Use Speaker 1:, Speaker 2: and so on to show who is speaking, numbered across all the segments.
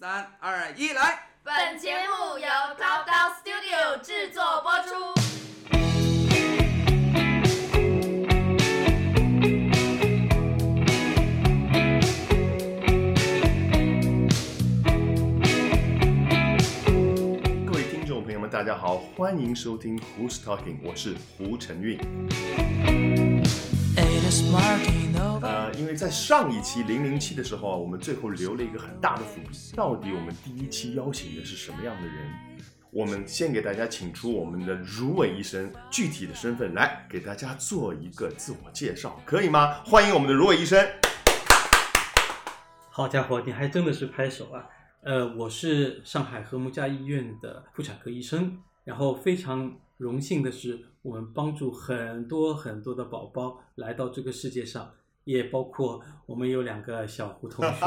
Speaker 1: 三二一，来！
Speaker 2: 本节目由 Top Down Studio 制作播出。
Speaker 3: 各位听众朋友们，大家好，欢迎收听 Who's Talking，我是胡晨运。呃，因为在上一期零零七的时候啊，我们最后留了一个很大的伏笔，到底我们第一期邀请的是什么样的人？我们先给大家请出我们的如伟医生具体的身份来给大家做一个自我介绍，可以吗？欢迎我们的如伟医生。
Speaker 4: 好家伙，你还真的是拍手啊！呃，我是上海和睦家医院的妇产科医生，然后非常荣幸的是，我们帮助很多很多的宝宝来到这个世界上，也包括我们有两个小胡同学。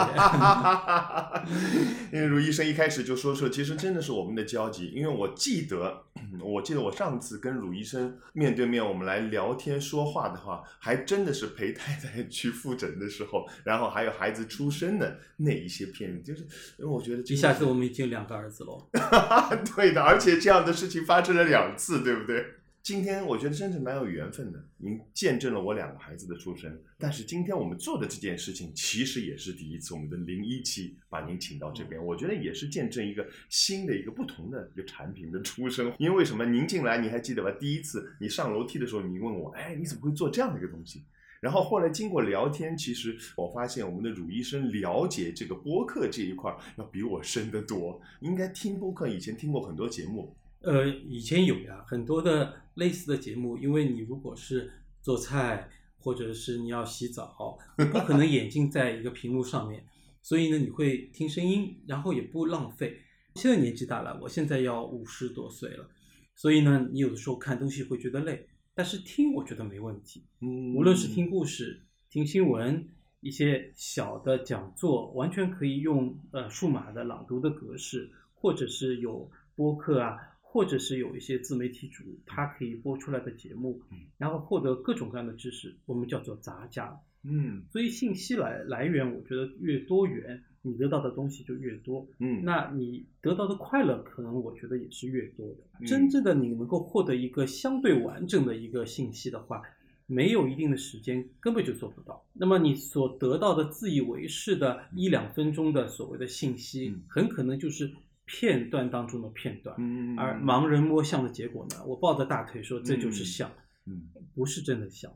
Speaker 3: 因为鲁医生一开始就说说，其实真的是我们的交集。因为我记得，我记得我上次跟鲁医生面对面，我们来聊天说话的话，还真的是陪太太去复诊的时候，然后还有孩子出生的那一些片，就是因为我觉得
Speaker 4: 一下子我们已经两个儿子了。
Speaker 3: 对的，而且这样的事情发生了两次，对不对？今天我觉得真是蛮有缘分的，您见证了我两个孩子的出生。但是今天我们做的这件事情，其实也是第一次，我们的零一期把您请到这边，我觉得也是见证一个新的一个不同的一个产品的出生。因为为什么您进来，你还记得吧？第一次你上楼梯的时候，你问我，哎，你怎么会做这样的一个东西？然后后来经过聊天，其实我发现我们的鲁医生了解这个播客这一块要比我深得多。应该听播客以前听过很多节目，
Speaker 4: 呃，以前有呀，很多的类似的节目，因为你如果是做菜，或者是你要洗澡，你不可能眼睛在一个屏幕上面，所以呢，你会听声音，然后也不浪费。现在年纪大了，我现在要五十多岁了，所以呢，你有的时候看东西会觉得累，但是听我觉得没问题。
Speaker 3: 嗯
Speaker 4: 无论是听故事、听新闻、一些小的讲座，完全可以用呃数码的朗读的格式，或者是有播客啊，或者是有一些自媒体主他可以播出来的节目
Speaker 3: 嗯，
Speaker 4: 然后获得各种各样的知识，我们叫做杂家。
Speaker 3: 嗯
Speaker 4: 所以信息来来源，我觉得越多元，你得到的东西就越多。
Speaker 3: 嗯，
Speaker 4: 那你得到的快乐，可能我觉得也是越多的。
Speaker 3: 嗯
Speaker 4: 真正的你能够获得一个相对完整的一个信息的话，没有一定的时间，根本就做不到。那么你所得到的自以为是的一两分钟的所谓的信息
Speaker 3: 嗯，
Speaker 4: 很可能就是片段当中的片段。
Speaker 3: 嗯
Speaker 4: 而盲人摸象的结果呢？我抱着大腿说这就是象，
Speaker 3: 嗯。
Speaker 4: 不是真的象。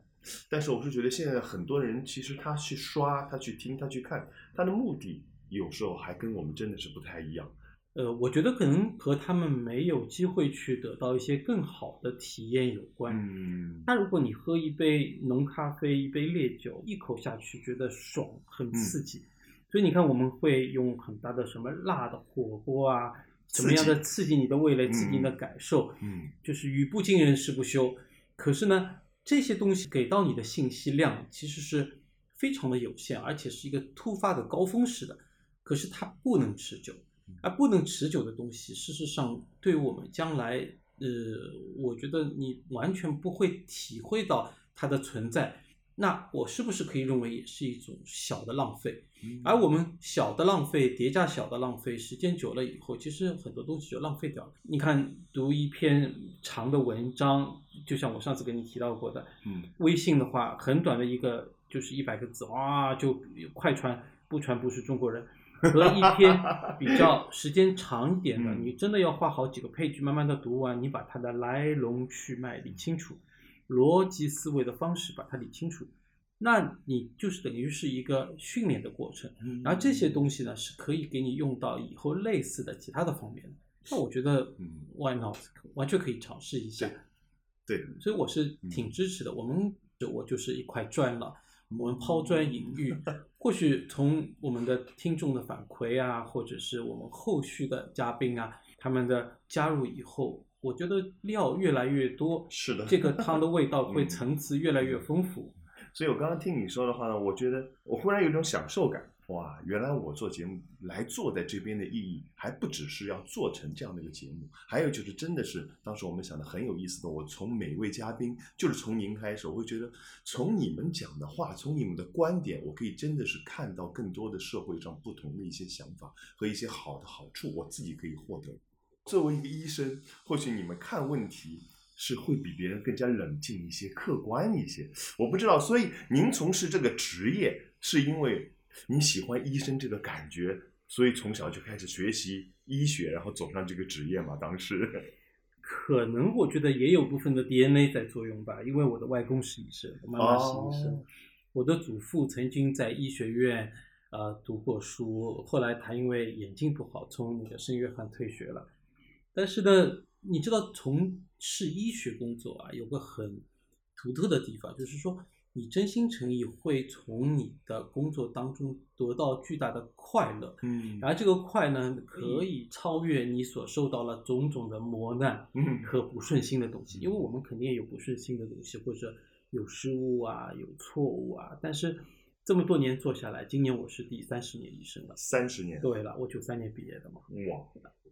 Speaker 3: 但是我是觉得现在很多人其实他去刷、他去听、他去看，他的目的有时候还跟我们真的是不太一样。
Speaker 4: 呃，我觉得可能和他们没有机会去得到一些更好的体验有关。
Speaker 3: 嗯
Speaker 4: 那如果你喝一杯浓咖啡、一杯烈酒，一口下去觉得爽，很刺激，所以你看我们会用很大的什么辣的火锅啊，怎么样的刺激你的味蕾，
Speaker 3: 嗯
Speaker 4: 刺激你的感受，
Speaker 3: 嗯
Speaker 4: 就是语不惊人誓不休。可是呢，这些东西给到你的信息量其实是非常的有限，而且是一个突发的高峰式的，可是它不能持久。而不能持久的东西，事实上对我们将来，呃，我觉得你完全不会体会到它的存在。那我是不是可以认为也是一种小的浪费？而我们小的浪费叠加小的浪费，时间久了以后，其实很多东西就浪费掉了。你看，读一篇长的文章，就像我上次跟你提到过的，
Speaker 3: 嗯
Speaker 4: 微信的话，很短的一个就是一百个字，哇，就快传不传不是中国人。和一篇比较时间长一点的，
Speaker 3: 嗯
Speaker 4: 你真的要花好几个 page 慢慢的读完，你把它的来龙去脉理清楚，逻辑思维的方式把它理清楚，那你就是等于是一个训练的过程。
Speaker 3: 嗯
Speaker 4: 然后这些东西呢，是可以给你用到以后类似的其他的方面的。那我觉得
Speaker 3: 嗯
Speaker 4: ，why not？完全可以尝试一下。
Speaker 3: 对，
Speaker 4: 所以我是挺支持的。我们我就是一块砖了，我们抛砖引玉。或许从我们的听众的反馈啊，或者是我们后续的嘉宾啊，他们的加入以后，我觉得料越来越多，
Speaker 3: 是的
Speaker 4: 这个汤的味道会
Speaker 3: 嗯
Speaker 4: 层次越来越丰富。
Speaker 3: 所以我刚刚听你说的话呢，我觉得我忽然有一种享受感。哇，原来我做节目来坐在这边的意义，还不只是要做成这样的一个节目，还有就是真的是当时我们想的很有意思的。我从每位嘉宾，就是从您开始，我会觉得从你们讲的话，从你们的观点，我可以真的是看到更多的社会上不同的一些想法和一些好的好处，我自己可以获得。作为一个医生，或许你们看问题是会比别人更加冷静一些、客观一些。我不知道，所以您从事这个职业是因为。你喜欢医生这个感觉，所以从小就开始学习医学，然后走上这个职业嘛？当时
Speaker 4: 可能我觉得也有部分的 DNA 在作用吧，因为我的外公是医生，我妈妈是医生，我的祖父曾经在医学院呃读过书，后来他因为眼睛不好，从那个圣约翰退学了。但是呢，你知道从事医学工作啊，有个很独特的地方，就是说。你真心诚意会从你的工作当中得到巨大的快乐，
Speaker 3: 嗯，
Speaker 4: 而这个快呢，可以超越你所受到了种种的磨难，
Speaker 3: 嗯，
Speaker 4: 和不顺心的东西。因为我们肯定也有不顺心的东西，或者有失误啊，有错误啊。但是这么多年做下来，今年我是第三十年医生了，
Speaker 3: 三十年，
Speaker 4: 对了，我九三年毕业的嘛，
Speaker 3: 哇，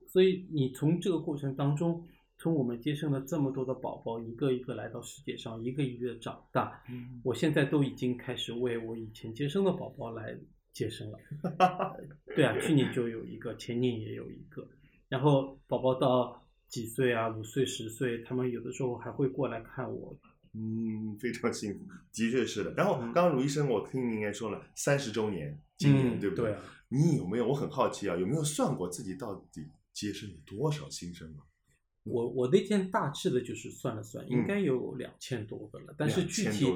Speaker 4: 所以你从这个过程当中。从我们接生了这么多的宝宝，一个一个来到世界上，一个一个长大。
Speaker 3: 嗯，
Speaker 4: 我现在都已经开始为我以前接生的宝宝来接生了。对啊，去年就有一个，前年也有一个。然后宝宝到几岁啊？五岁、十岁，他们有的时候还会过来看我。
Speaker 3: 嗯，非常幸福，的确是的。然后刚刚卢医生，我听您也说了三十周年，今年对不
Speaker 4: 对？
Speaker 3: 对。你有没有？我很好奇啊，有没有算过自己到底接生了多少新生啊？
Speaker 4: 我我那天大致的就是算了算，应该有两千多个了，但是具体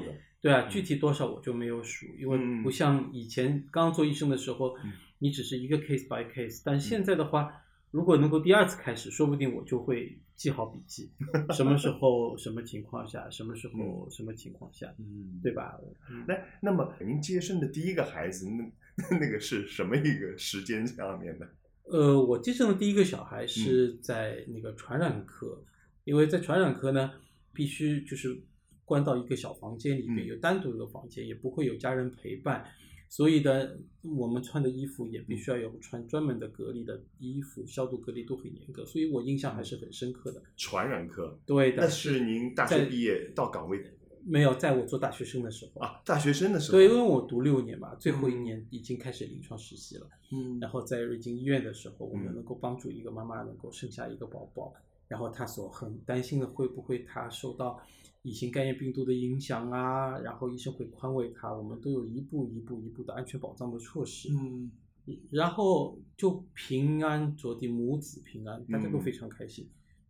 Speaker 4: 对啊，具体多少我就没有数，因为不像以前刚做医生的时候，你只是一个 case by case，但现在的话，如果能够第二次开始，说不定我就会记好笔记，什么时候什么情况下，什么时候什么情况下，
Speaker 3: 嗯，
Speaker 4: 对吧？
Speaker 3: 那那么您接生的第一个孩子，那那个是什么一个时间下面的？
Speaker 4: 呃，我接生的第一个小孩是在那个传染科，因为在传染科呢，必须就是关到一个小房间里面，有单独一个房间，也不会有家人陪伴，所以呢，我们穿的衣服也必须要有穿专门的隔离的衣服，消毒隔离都很严格，所以我印象还是很深刻的。
Speaker 3: 传染科，
Speaker 4: 对的。
Speaker 3: 那是您大学毕业到岗位。
Speaker 4: 没有，在我做大学生的时候
Speaker 3: 啊，大学生的时候，
Speaker 4: 对，因为我读六年嘛，最后一年已经开始临床实习了。
Speaker 3: 嗯，
Speaker 4: 然后在瑞金医院的时候，我们能够帮助一个妈妈能够生下一个宝宝，然后她所很担心的会不会她受到乙型肝炎病毒的影响啊？然后医生会宽慰她，我们都有一步一步一步的安全保障的措施。
Speaker 3: 嗯，
Speaker 4: 然后就平安着地，母子平安，大家都非常开心。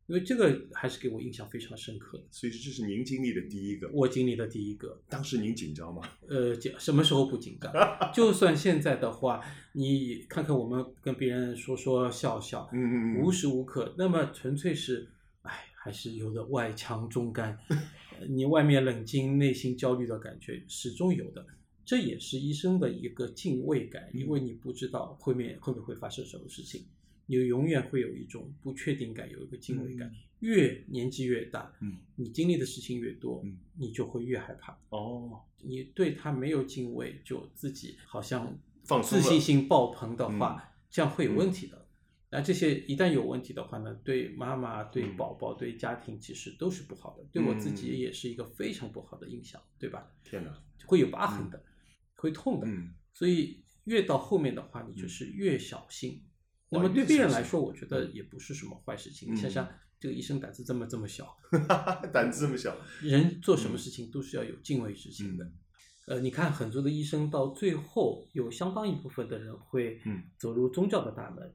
Speaker 4: 因为这个还是给我印象非常深刻的，
Speaker 3: 所以这是您经历的第一个，
Speaker 4: 我经历的第一个。
Speaker 3: 当时您紧张吗？
Speaker 4: 呃，紧，什么时候不紧张？就算现在的话，你看看我们跟别人说说笑笑，
Speaker 3: 嗯嗯
Speaker 4: 嗯，无时无刻，那么纯粹是，哎，还是有的外强中干，你外面冷静，内心焦虑的感觉始终有的。这也是医生的一个敬畏感，因为你不知道后面会不会发生什么事情。你永远会有一种不确定感，有一个敬畏感。越年纪越大，
Speaker 3: 嗯，
Speaker 4: 你经历的事情越多，
Speaker 3: 嗯，
Speaker 4: 你就会越害怕。
Speaker 3: 哦，
Speaker 4: 你对他没有敬畏，就自己好像
Speaker 3: 放
Speaker 4: 自信心爆棚的话，这样会有问题的。那这些一旦有问题的话呢，对妈妈、对宝宝、对家庭其实都是不好的。对我自己也是一个非常不好的印象，对吧？
Speaker 3: 天哪，
Speaker 4: 会有疤痕的，会痛的。
Speaker 3: 嗯，
Speaker 4: 所以越到后面的话，你就是越小心。那么对病人来说，我觉得也不是什么坏事情。你想想，这个医生胆子这么这么小，
Speaker 3: 胆子这么小，
Speaker 4: 人做什么事情都是要有敬畏之心的。呃，你看很多的医生到最后，有相当一部分的人会走入宗教的大门。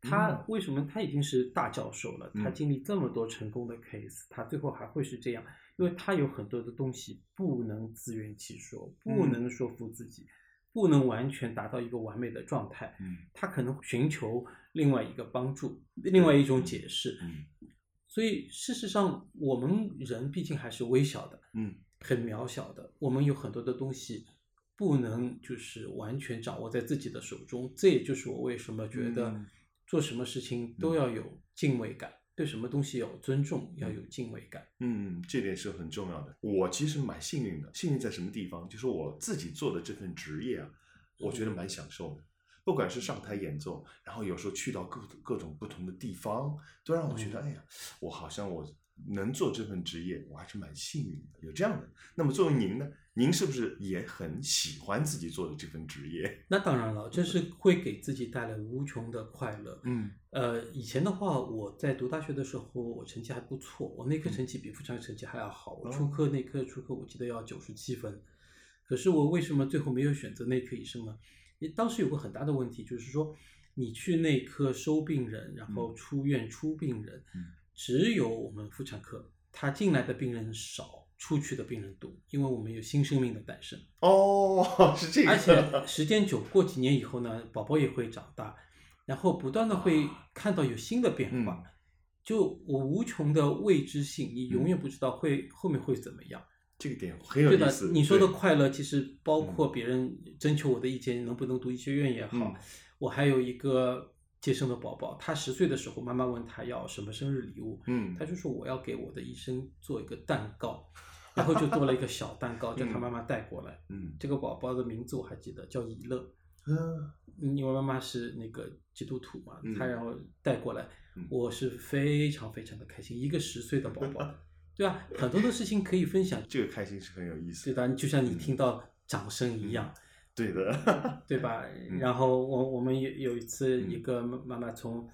Speaker 4: 他为什么他已经是大教授了？他经历这么多成功的 case，他最后还会是这样？因为他有很多的东西不能自圆其说，不能说服自己。不能完全达到一个完美的状态，
Speaker 3: 嗯，
Speaker 4: 他可能寻求另外一个帮助，另外一种解释，
Speaker 3: 嗯，
Speaker 4: 所以事实上，我们人毕竟还是微小的，
Speaker 3: 嗯，
Speaker 4: 很渺小的，我们有很多的东西不能就是完全掌握在自己的手中，这也就是我为什么觉得做什么事情都要有敬畏感。对什么东西有尊重，要有敬畏感。
Speaker 3: 嗯，这点是很重要的。我其实蛮幸运的，幸运在什么地方？就是我自己做的这份职业啊，我觉得蛮享受的。不管是上台演奏，然后有时候去到各各种不同的地方，都让我觉得，哎呀，我好像我能做这份职业，我还是蛮幸运的，有这样的。那么作为您呢，您是不是也很喜欢自己做的这份职业？
Speaker 4: 那当然了，这是会给自己带来无穷的快乐。
Speaker 3: 嗯
Speaker 4: 呃，以前的话，我在读大学的时候，我成绩还不错，我内科成绩比妇产科成绩还要好。我初科、内科、初科，我记得要九十七分。可是我为什么最后没有选择内科医生呢？当时有个很大的问题，就是说你去内科收病人，然后出院出病人，只有我们妇产科，他进来的病人少，出去的病人多，因为我们有新生命的诞生。
Speaker 3: 哦，是这个。
Speaker 4: 而且时间久，过几年以后呢，宝宝也会长大，然后不断的会看到有新的变化，就我无穷的未知性，你永远不知道会后面会怎么样。
Speaker 3: 这个点很有意思。
Speaker 4: 你说的快乐，其实包括别人征求我的意见，能不能读医学院也好。我还有一个接生的宝宝，他十岁的时候，妈妈问他要什么生日礼物，
Speaker 3: 嗯，
Speaker 4: 他就说我要给我的医生做一个蛋糕，然后就做了一个小蛋糕，叫他妈妈带过来。
Speaker 3: 嗯，
Speaker 4: 这个宝宝的名字我还记得，叫以乐。
Speaker 3: 嗯，
Speaker 4: 因为妈妈是那个基督徒嘛，
Speaker 3: 嗯
Speaker 4: 他然后带过来，我是非常非常的开心，一个十岁的宝宝。对吧？很多的事情可以分享，
Speaker 3: 这个开心是很有意思。
Speaker 4: 对的，就像你听到掌声一样，
Speaker 3: 对的，
Speaker 4: 对吧？然后我我们有有一次，一个妈妈从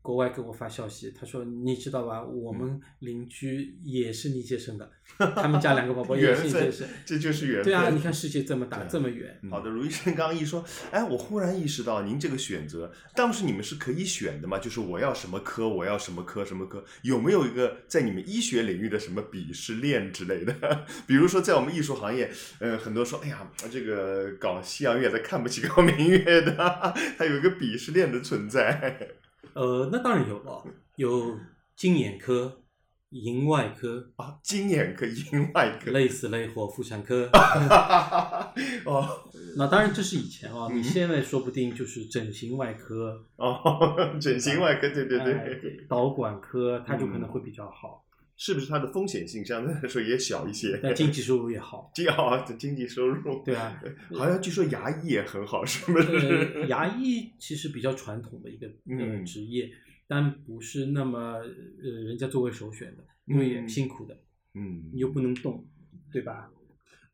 Speaker 4: 国外给我发消息，她说：“你知道吧？我们邻居也是你接生的，他们家两个宝宝也是你接生，
Speaker 3: 这就是缘分。”
Speaker 4: 对啊，你看世界这么大，这么远。
Speaker 3: 好的，卢医生刚刚一说，哎，我忽然意识到，您这个选择，当时你们是可以选的嘛？就是我要什么科，我要什么科，什么科，有没有一个在你们医学领域的什么鄙视链之类的？比如说，在我们艺术行业，呃，很多说，哎呀，这个搞西洋乐的看不起高明乐的，它有一个鄙视链的存在。
Speaker 4: 呃，那当然有了，有金眼科、银外科
Speaker 3: 啊，金眼科、银外科，
Speaker 4: 累死累活妇产科。
Speaker 3: 哦，
Speaker 4: 那当然这是以前啊，你现在说不定就是整形外科
Speaker 3: 哦，整形外科，对对对，
Speaker 4: 导管科，它就可能会比较好。
Speaker 3: 是不是它的风险性相对来说也小一些？
Speaker 4: 那经济收入也好，
Speaker 3: 经好经济收入。
Speaker 4: 对啊，
Speaker 3: 好像据说牙医也很好，是不是？
Speaker 4: 牙医其实比较传统的一个呃职业，但不是那么呃人家作为首选的，因为也辛苦的，
Speaker 3: 嗯，
Speaker 4: 你又不能动，对吧？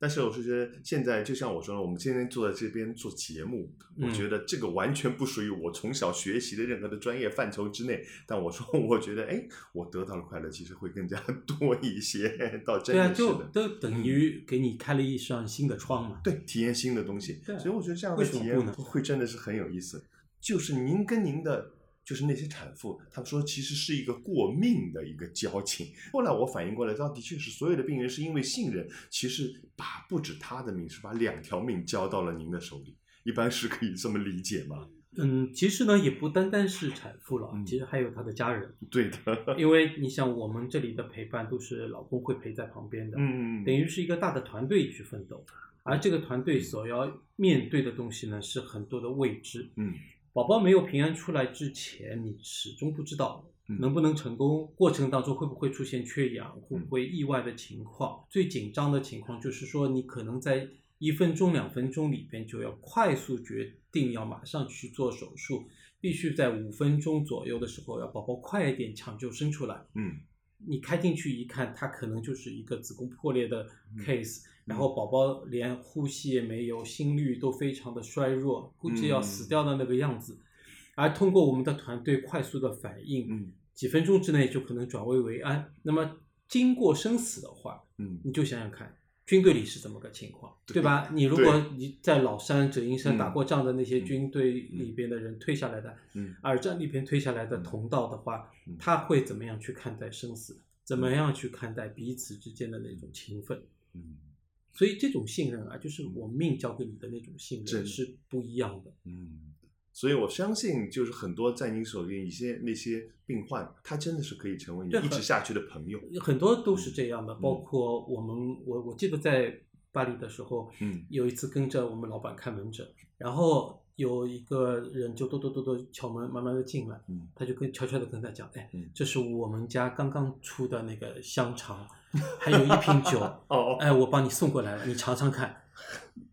Speaker 3: 但是我是觉得，现在就像我说的，我们今天坐在这边做节目，
Speaker 4: 嗯
Speaker 3: 我觉得这个完全不属于我从小学习的任何的专业范畴之内。但我说，我觉得，哎，我得到的快乐其实会更加 多一些。到真的是的，
Speaker 4: 就都等于给你开了一扇新的窗嘛。
Speaker 3: 对，体验新的东西。
Speaker 4: 对啊
Speaker 3: 所以我觉得这样的体验会真的是很有意思。就是您跟您的。就是那些产妇，他们说其实是一个过命的一个交情。后来我反应过来，到的确是所有的病人是因为信任，其实把不止他的命，是把两条命交到了您的手里。一般是可以这么理解吗？
Speaker 4: 嗯，其实呢，也不单单是产妇了，
Speaker 3: 嗯
Speaker 4: 其实还有她的家人。
Speaker 3: 对的，
Speaker 4: 因为你想，我们这里的陪伴都是老公会陪在旁边的，
Speaker 3: 嗯，
Speaker 4: 等于是一个大的团队去奋斗，而这个团队所要面对的东西呢，是很多的未知。
Speaker 3: 嗯，
Speaker 4: 宝宝没有平安出来之前，你始终不知道
Speaker 3: 嗯
Speaker 4: 能不能成功，过程当中会不会出现缺氧，会不会意外的情况。最紧张的情况就是说，你可能在一分钟、两分钟里边就要快速决定要马上去做手术，必须在五分钟左右的时候要宝宝快一点抢救生出来。
Speaker 3: 嗯，
Speaker 4: 你开进去一看，它可能就是一个子宫破裂的
Speaker 3: 嗯
Speaker 4: case，、然后宝宝连呼吸也没有，心率都非常的衰弱，估计要死掉的那个样子。而通过我们的团队快速的反应，
Speaker 3: 嗯
Speaker 4: 几分钟之内就可能转危为安。那么经过生死的话，
Speaker 3: 嗯
Speaker 4: 你就想想看，军队里是怎么个情况，
Speaker 3: 对
Speaker 4: 对吧？你如果你在老山、折阴山
Speaker 3: 嗯
Speaker 4: 打过仗的那些军队里边的人退下来的，
Speaker 3: 嗯
Speaker 4: 二战里边退下来的同道的话
Speaker 3: 嗯，
Speaker 4: 他会怎么样去看待生死？怎么样去看待彼此之间的那种情分？
Speaker 3: 嗯
Speaker 4: 所以这种信任啊，就是我命交给你的那种信任是不一样的。
Speaker 3: 嗯。所以我相信，就是很多在您手里一些那些病患，他真的是可以成为你一直下去的朋友。
Speaker 4: 很多都是这样的，包括我们，我我记得在巴黎的时候，
Speaker 3: 嗯
Speaker 4: 有一次跟着我们老板看门诊，然后有一个人就咚咚咚咚敲门，慢慢的进来，
Speaker 3: 嗯。
Speaker 4: 他就跟悄悄的跟他讲，哎
Speaker 3: 嗯，
Speaker 4: 这是我们家刚刚出的那个香肠，还有一瓶酒，
Speaker 3: 哦，
Speaker 4: 哎，我帮你送过来了，你尝尝看。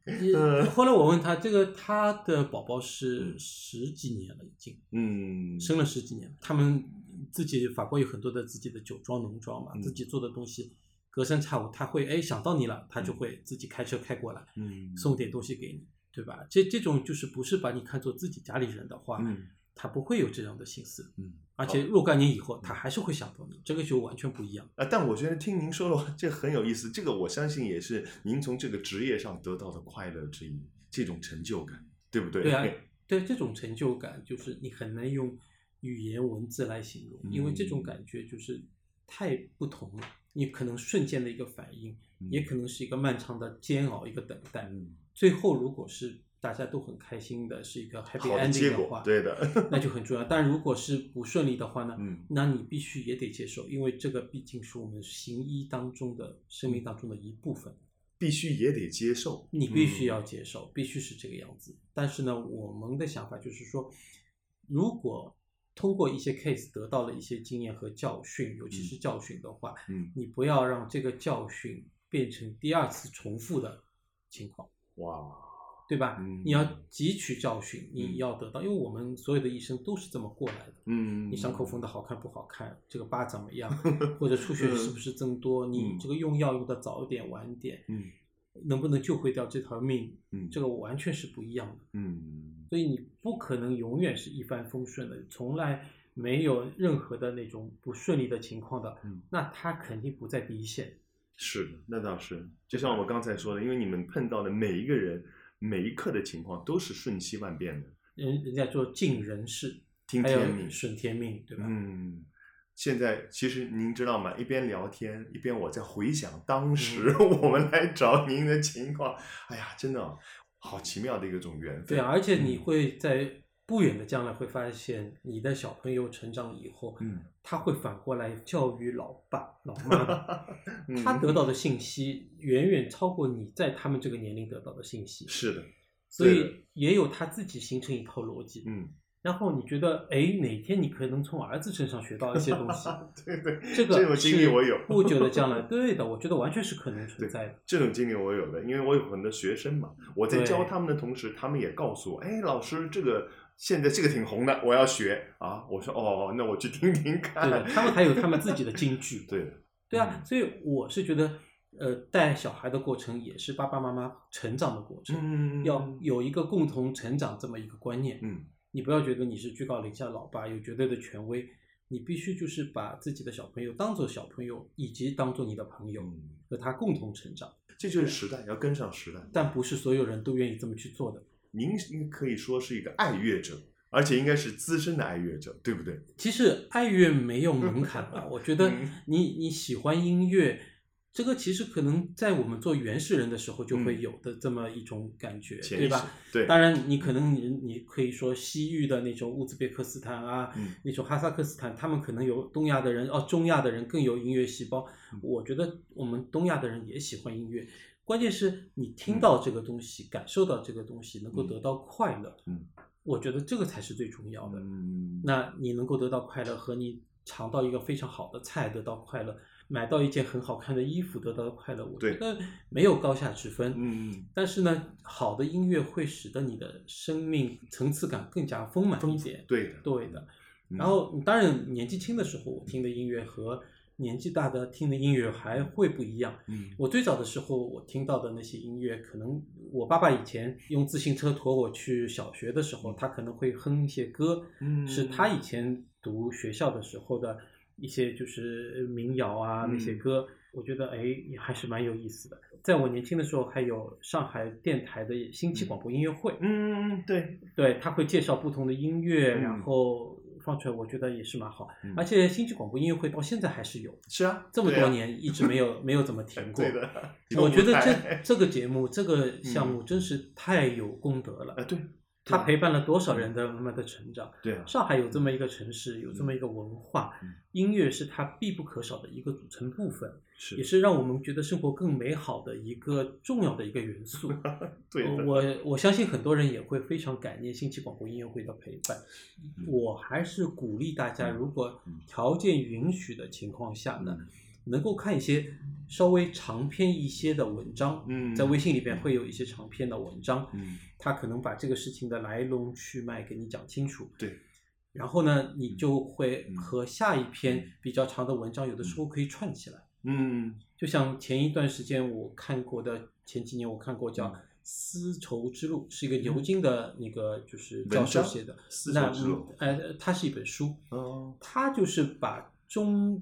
Speaker 4: 也后来我问他，这个他的宝宝是十几年了，已经。
Speaker 3: 嗯，
Speaker 4: 生了十几年，他们自己法国有很多的自己的酒庄农庄嘛，
Speaker 3: 嗯。
Speaker 4: 自己做的东西，隔三差五他会哎想到你了，他就会自己开车开过来，
Speaker 3: 嗯。
Speaker 4: 送点东西给你，对吧？这这种就是不是把你看作自己家里人的话，
Speaker 3: 嗯
Speaker 4: 他不会有这样的心思，
Speaker 3: 嗯。
Speaker 4: 而且若干年以后，他还是会想到你，这个就完全不一样。
Speaker 3: 啊，但我觉得听您说的话，这很有意思。这个我相信也是您从这个职业上得到的快乐之一，这种成就感，对不对？
Speaker 4: 对啊，对这种成就感，就是你很难用语言文字来形容，因为这种
Speaker 3: 嗯
Speaker 4: 感觉就是太不同了。你可能瞬间的一个反应，
Speaker 3: 嗯
Speaker 4: 也可能是一个漫长的煎熬，一个等待。
Speaker 3: 嗯，
Speaker 4: 最后如果是大家都很开心的，是一个 happy ending 的话，，
Speaker 3: 果对的，
Speaker 4: 那就很重要。但如果是不顺利的话呢，
Speaker 3: 嗯
Speaker 4: 那你必须也得接受，因为这个毕竟是我们行医当中的生命当中的一部分。
Speaker 3: 必须也得接受。
Speaker 4: 你必须
Speaker 3: 嗯
Speaker 4: 要接受，必须是这个样子。但是呢，我们的想法就是说，如果通过一些 case 得到了一些经验和教训，尤其是教训的话，
Speaker 3: 嗯，
Speaker 4: 你不要让这个教训变成第二次重复的情况，
Speaker 3: 哇，
Speaker 4: 对吧？
Speaker 3: 嗯
Speaker 4: 你要汲取教训，
Speaker 3: 嗯。
Speaker 4: 你要得到，因为我们所有的医生都是这么过来的。
Speaker 3: 嗯，
Speaker 4: 你伤口缝的好看不好看，这个疤怎么样，或者出血是不 是增多，你
Speaker 3: 嗯。
Speaker 4: 这个用药用的早一点晚一点，
Speaker 3: 嗯。
Speaker 4: 能不能救回掉这条命，
Speaker 3: 嗯，
Speaker 4: 这个完全是不一样的。
Speaker 3: 嗯。
Speaker 4: 所以你不可能永远是一帆风顺的，从来没有任何的那种不顺利的情况的，
Speaker 3: 嗯。
Speaker 4: 那他肯定不在第一线。
Speaker 3: 是的，那倒是。就像我刚才说的，因为你们碰到的每一个人、每一刻的情况都是瞬息万变的，
Speaker 4: 人人家说尽人事，
Speaker 3: 听天命。
Speaker 4: 顺天命，对吧？
Speaker 3: 嗯，现在其实您知道吗？一边聊天，一边我在回想当时
Speaker 4: 嗯
Speaker 3: 我们来找您的情况。哎呀，真的啊好奇妙的一个种缘分。
Speaker 4: 对啊，而且你
Speaker 3: 嗯
Speaker 4: 会在不远的将来会发现，你的小朋友成长以后，
Speaker 3: 嗯，
Speaker 4: 他会反过来教育老爸、老妈他得到的信息远远超过你在他们这个年龄得到的信息，
Speaker 3: 是的，
Speaker 4: 所以也有他自己形成一套逻辑。
Speaker 3: 嗯，
Speaker 4: 然后你觉得，哎，哪天你可能从儿子身上学到一些东西，
Speaker 3: 对对，
Speaker 4: 这个
Speaker 3: 这种经历我有。
Speaker 4: 不久的将来，对的，我觉得完全是可能存在的。
Speaker 3: 这种经历我有的，因为我有很多学生嘛，我在教他们的同时，他们也告诉我，哎，老师，这个现在这个挺红的，我要学啊。我说哦，那我去听听看。
Speaker 4: 对的，他们还有他们自己的金句。
Speaker 3: 对的，
Speaker 4: 对啊，
Speaker 3: 嗯
Speaker 4: 所以我是觉得，呃，带小孩的过程也是爸爸妈妈成长的过程，
Speaker 3: 嗯，
Speaker 4: 要有一个共同成长这么一个观念。
Speaker 3: 嗯
Speaker 4: 你不要觉得你是居高临下老爸，有绝对的权威，你必须就是把自己的小朋友当做小朋友，以及当做你的朋友，
Speaker 3: 嗯，
Speaker 4: 和他共同成长。
Speaker 3: 这就是时代，要跟上时代。
Speaker 4: 但不是所有人都愿意这么去做的。
Speaker 3: 您应可以说是一个爱乐者，而且应该是资深的爱乐者，对不对？
Speaker 4: 其实爱乐没有门槛吧？我觉得
Speaker 3: 嗯
Speaker 4: 你你喜欢音乐，这个其实可能在我们做原始人的时候就会
Speaker 3: 嗯
Speaker 4: 有的这么一种感觉，对吧？？
Speaker 3: 对，
Speaker 4: 当然，你可能你你可以说西域的那种乌兹别克斯坦啊，
Speaker 3: 嗯
Speaker 4: 那种哈萨克斯坦，他们可能有东亚的人哦，中亚的人更有音乐细胞。
Speaker 3: 嗯
Speaker 4: 我觉得我们东亚的人也喜欢音乐，关键是你
Speaker 3: 嗯
Speaker 4: 听到这个东西，感受到这个东西，能够得到快乐。
Speaker 3: 嗯，
Speaker 4: 我觉得这个才是最重要的。
Speaker 3: 嗯，
Speaker 4: 那你能够得到快乐，和你尝到一个非常好的菜得到快乐，买到一件很好看的衣服得到快乐，我觉得没有高下之分。
Speaker 3: 嗯，
Speaker 4: 但是呢，好的音乐会使得你的生命层次感更加丰满一点。
Speaker 3: 对的，
Speaker 4: 对的。
Speaker 3: 嗯
Speaker 4: 然后，当然年纪轻的时候，我听的音乐和年纪大的听的音乐还会不一样。
Speaker 3: 嗯。
Speaker 4: 我最早的时候，我听到的那些音乐，可能我爸爸以前用自行车驮我去小学的时候，他可能会哼一些歌，
Speaker 3: 嗯。
Speaker 4: 是他以前读学校的时候的一些就是民谣啊
Speaker 3: 嗯
Speaker 4: 那些歌，我觉得哎也还是蛮有意思的。在我年轻的时候，还有上海电台的新期广播音乐会，
Speaker 3: 嗯，对，
Speaker 4: 对，他会介绍不同的音乐，
Speaker 3: 嗯。
Speaker 4: 然后放出来，我觉得也是蛮好。
Speaker 3: 嗯
Speaker 4: 而且星际广播音乐会到现在还是有，
Speaker 3: 是啊，
Speaker 4: 这么多年一直没有 没有怎么停过。
Speaker 3: 对的，
Speaker 4: 我觉得这这个节目这个项目真是太有功德了，
Speaker 3: 哎，对，
Speaker 4: 它陪伴了多少人的慢慢的成长。
Speaker 3: 对啊，
Speaker 4: 上海有这么一个城市，有这么一个文化，
Speaker 3: 嗯。
Speaker 4: 音乐是它必不可少的一个组成部分，
Speaker 3: 是。
Speaker 4: 也是让我们觉得生活更美好的一个重要的一个元素。
Speaker 3: 对的，
Speaker 4: 我我相信很多人也会非常感念新奇广播音乐会的陪伴。我还是鼓励大家，
Speaker 3: 嗯。
Speaker 4: 如果
Speaker 3: 嗯。
Speaker 4: 条件允许的情况下呢，
Speaker 3: 嗯
Speaker 4: 能够看一些稍微长篇一些的文章，
Speaker 3: 嗯
Speaker 4: 在微信里边会有一些长篇的文章，
Speaker 3: 嗯
Speaker 4: 他可能把这个事情的来龙去脉给你讲清楚。
Speaker 3: 对，
Speaker 4: 然后呢，你就会
Speaker 3: 嗯
Speaker 4: 和下一篇比较长的文章，有的时候可以串起来。
Speaker 3: 嗯
Speaker 4: 就像前一段时间我看过的，前几年我看过叫《
Speaker 3: 嗯
Speaker 4: 丝绸之路》，是一个牛津的那个就是教授写的。
Speaker 3: 丝绸之路
Speaker 4: 嗯呃，它是一本书，
Speaker 3: 哦
Speaker 4: 它就是把中
Speaker 3: 嗯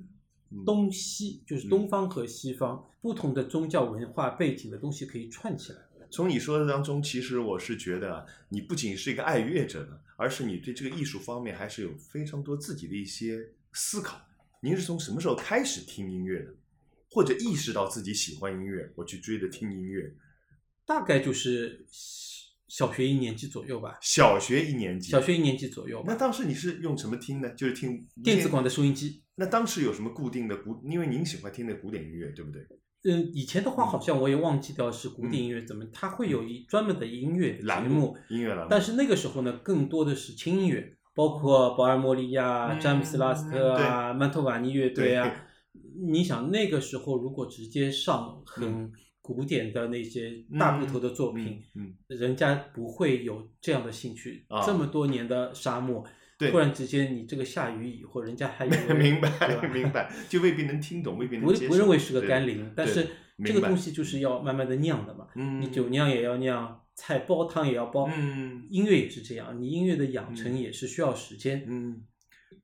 Speaker 4: 东西，就是
Speaker 3: 嗯
Speaker 4: 东方和西方不同的宗教文化背景的东西可以串起来。
Speaker 3: 从你说的当中，其实我是觉得啊，你不仅是一个爱乐者呢，而是你对这个艺术方面还是有非常多自己的一些思考。您是从什么时候开始听音乐的，或者意识到自己喜欢音乐，我去追着听音乐？
Speaker 4: 大概就是小学一年级左右吧，
Speaker 3: 小学一年级，
Speaker 4: 小学一年级左右吧。
Speaker 3: 那当时你是用什么听呢？就是听
Speaker 4: 电子管的收音机。
Speaker 3: 那当时有什么固定的古？因为您喜欢听的古典音乐，对不对？
Speaker 4: 嗯，以前的话好像我也忘记掉是古典音乐怎么，它会有一专门的音乐的节
Speaker 3: 栏
Speaker 4: 目，
Speaker 3: 音乐栏目，
Speaker 4: 但是那个时候呢，更多的是轻音乐，包括保尔莫利亚、
Speaker 3: 嗯
Speaker 4: 詹姆斯拉斯特啊、曼托瓦尼乐队啊。你想那个时候如果直接上很古典的那些大部头的作品，
Speaker 3: 嗯，
Speaker 4: 人家不会有这样的兴趣。
Speaker 3: 啊
Speaker 4: 这么多年的沙漠，
Speaker 3: 对
Speaker 4: 突然之间你这个下雨以后，人家还
Speaker 3: 明白明白，就未必能听懂，未必能
Speaker 4: 不。不认为是个甘霖，但是这个东西就是要慢慢的酿的嘛。
Speaker 3: 嗯，
Speaker 4: 你酒酿也要酿，菜煲汤也要煲，
Speaker 3: 嗯
Speaker 4: 音乐也是这样，你音乐的养成
Speaker 3: 嗯
Speaker 4: 也是需要时间。
Speaker 3: 嗯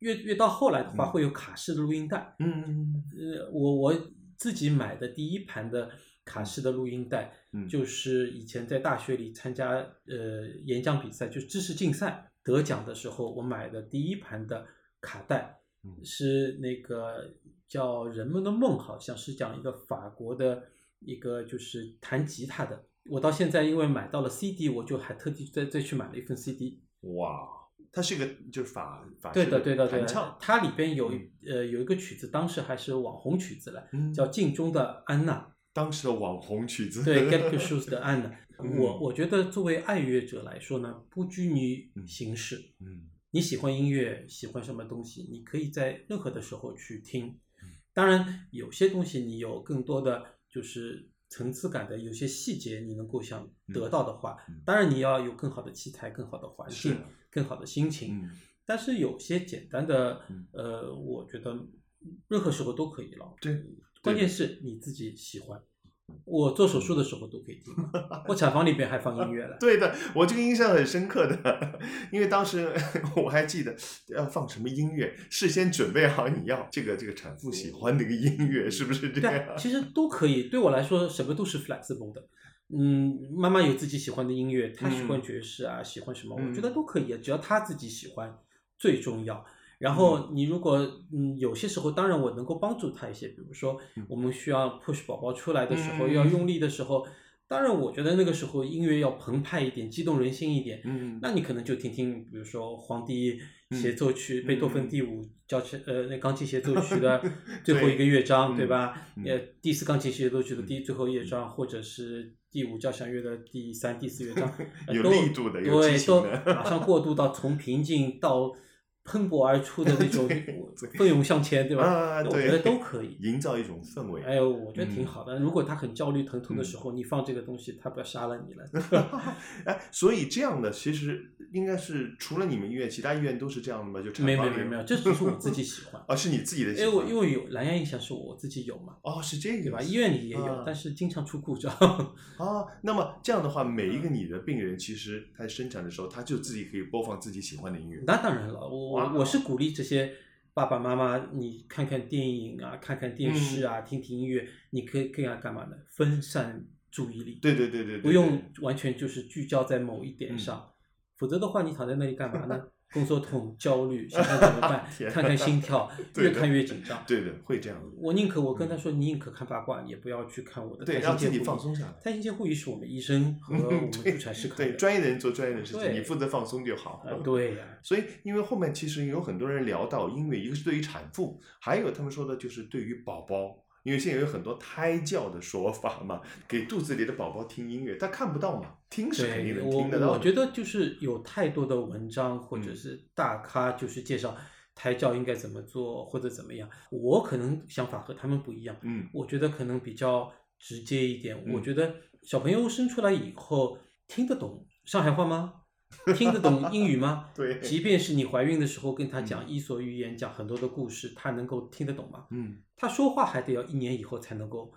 Speaker 4: 越越到后来的话，
Speaker 3: 嗯
Speaker 4: 会有卡式的录音带。
Speaker 3: 嗯
Speaker 4: 呃，我我自己买的第一盘的卡式的录音带，
Speaker 3: 嗯，
Speaker 4: 就是以前在大学里参加呃演讲比赛，就是知识竞赛得奖的时候，我买的第一盘的卡带
Speaker 3: 嗯
Speaker 4: 是那个叫《人们的梦》，好像是讲一个法国的一个就是弹吉他的。我到现在因为买到了 CD，我就还特地再再去买了一份 CD。
Speaker 3: 哇，它是一个就是法法
Speaker 4: 对的，对的，对的
Speaker 3: 弹唱。，
Speaker 4: 它里边有呃有一个曲子，当时还是网红曲子了，
Speaker 3: 嗯
Speaker 4: 叫《镜中的安娜》。
Speaker 3: 当时的网红曲子。
Speaker 4: 对 g e t Shoes 的安娜。
Speaker 3: 嗯
Speaker 4: 我我觉得作为爱乐者来说呢，不拘泥
Speaker 3: 嗯
Speaker 4: 形式。
Speaker 3: 嗯
Speaker 4: 你喜欢音乐，喜欢什么东西，你可以在任何的时候去听
Speaker 3: 嗯。
Speaker 4: 当然，有些东西你有更多的就是层次感的，有些细节你能够想得到的话，
Speaker 3: 嗯
Speaker 4: 当然你要有更好的器材、更好的环
Speaker 3: 是
Speaker 4: 境、更好的心情。
Speaker 3: 嗯
Speaker 4: 但是有些简单的
Speaker 3: 嗯，
Speaker 4: 呃，我觉得任何时候都可以了。
Speaker 3: 对，
Speaker 4: 关键是你自己喜欢。我做手术的时候都可以听，我产房里边还放音乐了。
Speaker 3: 对的，我这个印象很深刻的，因为当时我还记得要放什么音乐，事先准备好你要这个这个产妇喜欢的一个音乐，是不是这样？
Speaker 4: 其实都可以。对我来说，什么都是 flexible 的。嗯，妈妈有自己喜欢的音乐，她喜欢爵士啊，喜欢什么，
Speaker 3: 嗯
Speaker 4: 我觉得都可以，只要她自己喜欢最重要。然后你如果嗯有些时候，当然我能够帮助他一些，比如说
Speaker 3: 嗯。
Speaker 4: 我们需要 push 宝宝出来的时候，
Speaker 3: 嗯
Speaker 4: 要用力的时候，当然我觉得那个时候音乐要澎湃一点，激动人心一点。
Speaker 3: 嗯
Speaker 4: 那你可能就听听，比如说皇帝协奏曲、
Speaker 3: 嗯
Speaker 4: 贝多芬第五交响呃那钢琴协奏曲的 最后一个乐章，
Speaker 3: 对
Speaker 4: 对吧？
Speaker 3: 嗯
Speaker 4: 呃，第四钢琴协奏曲的第最后乐章，或者是第五交响乐的第三、第四乐章，都
Speaker 3: 力度的有
Speaker 4: 对，都马上过渡到从平静到喷薄而出的那种 奋勇向前，对吧？
Speaker 3: 啊，对，
Speaker 4: 我觉得都可以。
Speaker 3: 营造一种氛围。
Speaker 4: 哎呦，我觉得挺
Speaker 3: 嗯
Speaker 4: 好的。如果他很焦虑、疼痛的时候，你放这个东西，他不要杀了你了。
Speaker 3: 哎，所以这样的其实应该是除了你们医院，其他医院都是这样的吗？就
Speaker 4: 没有没有没有没 有，这只是我自己喜欢。
Speaker 3: 啊，是你自己的喜
Speaker 4: 因为。我因为有蓝牙音响是我自己有嘛，
Speaker 3: 哦，是这个
Speaker 4: 对吧？医院里也有，
Speaker 3: 啊
Speaker 4: 但是经常出故障。
Speaker 3: 啊，那么这样的话，每一个你的病人其实他生产的时候，他就自己可以播放自己喜欢的音乐。
Speaker 4: 那当然了，我
Speaker 3: 哇
Speaker 4: 我我是鼓励这些爸爸妈妈，你看看电影啊，看看电视
Speaker 3: 嗯
Speaker 4: 啊，听听音乐，你可以可以干嘛呢？分散注意力，
Speaker 3: 对对对对对，
Speaker 4: 不用完全就是聚焦在某一点
Speaker 3: 嗯
Speaker 4: 上，否则的话，你躺在那里干嘛呢？工作痛、焦虑，想想怎么办，看看心跳，越看越紧张。
Speaker 3: 对的，会这样。
Speaker 4: 我宁可我跟他说，你宁可看八卦，也不要去看我的
Speaker 3: 对
Speaker 4: 胎
Speaker 3: 让自己放松下来
Speaker 4: 胎心监护仪是我们医生和 我们助产师看
Speaker 3: 对，专业的人做专业的事情，你负责放松就好。
Speaker 4: 啊，对呀、
Speaker 3: 所以，因为后面其实有很多人聊到因为，一个是对于产妇，还有他们说的就是对于宝宝，因为现在有很多胎教的说法嘛，给肚子里的宝宝听音乐，他看不到嘛，听是肯定，能听得到的。
Speaker 4: 我觉得就是有太多的文章或者
Speaker 3: 嗯
Speaker 4: 是大咖就是介绍胎教应该怎么做或者怎么样。我可能想法和他们不一样，
Speaker 3: 嗯
Speaker 4: 我觉得可能比较直接一点。
Speaker 3: 嗯
Speaker 4: 我觉得小朋友生出来以后听得懂上海话吗？听得懂英语吗？
Speaker 3: 对
Speaker 4: 即便是你怀孕的时候跟他讲伊索寓言，讲很多的故事，他能够听得懂吗？
Speaker 3: 嗯，
Speaker 4: 他说话还得要一年以后才能够，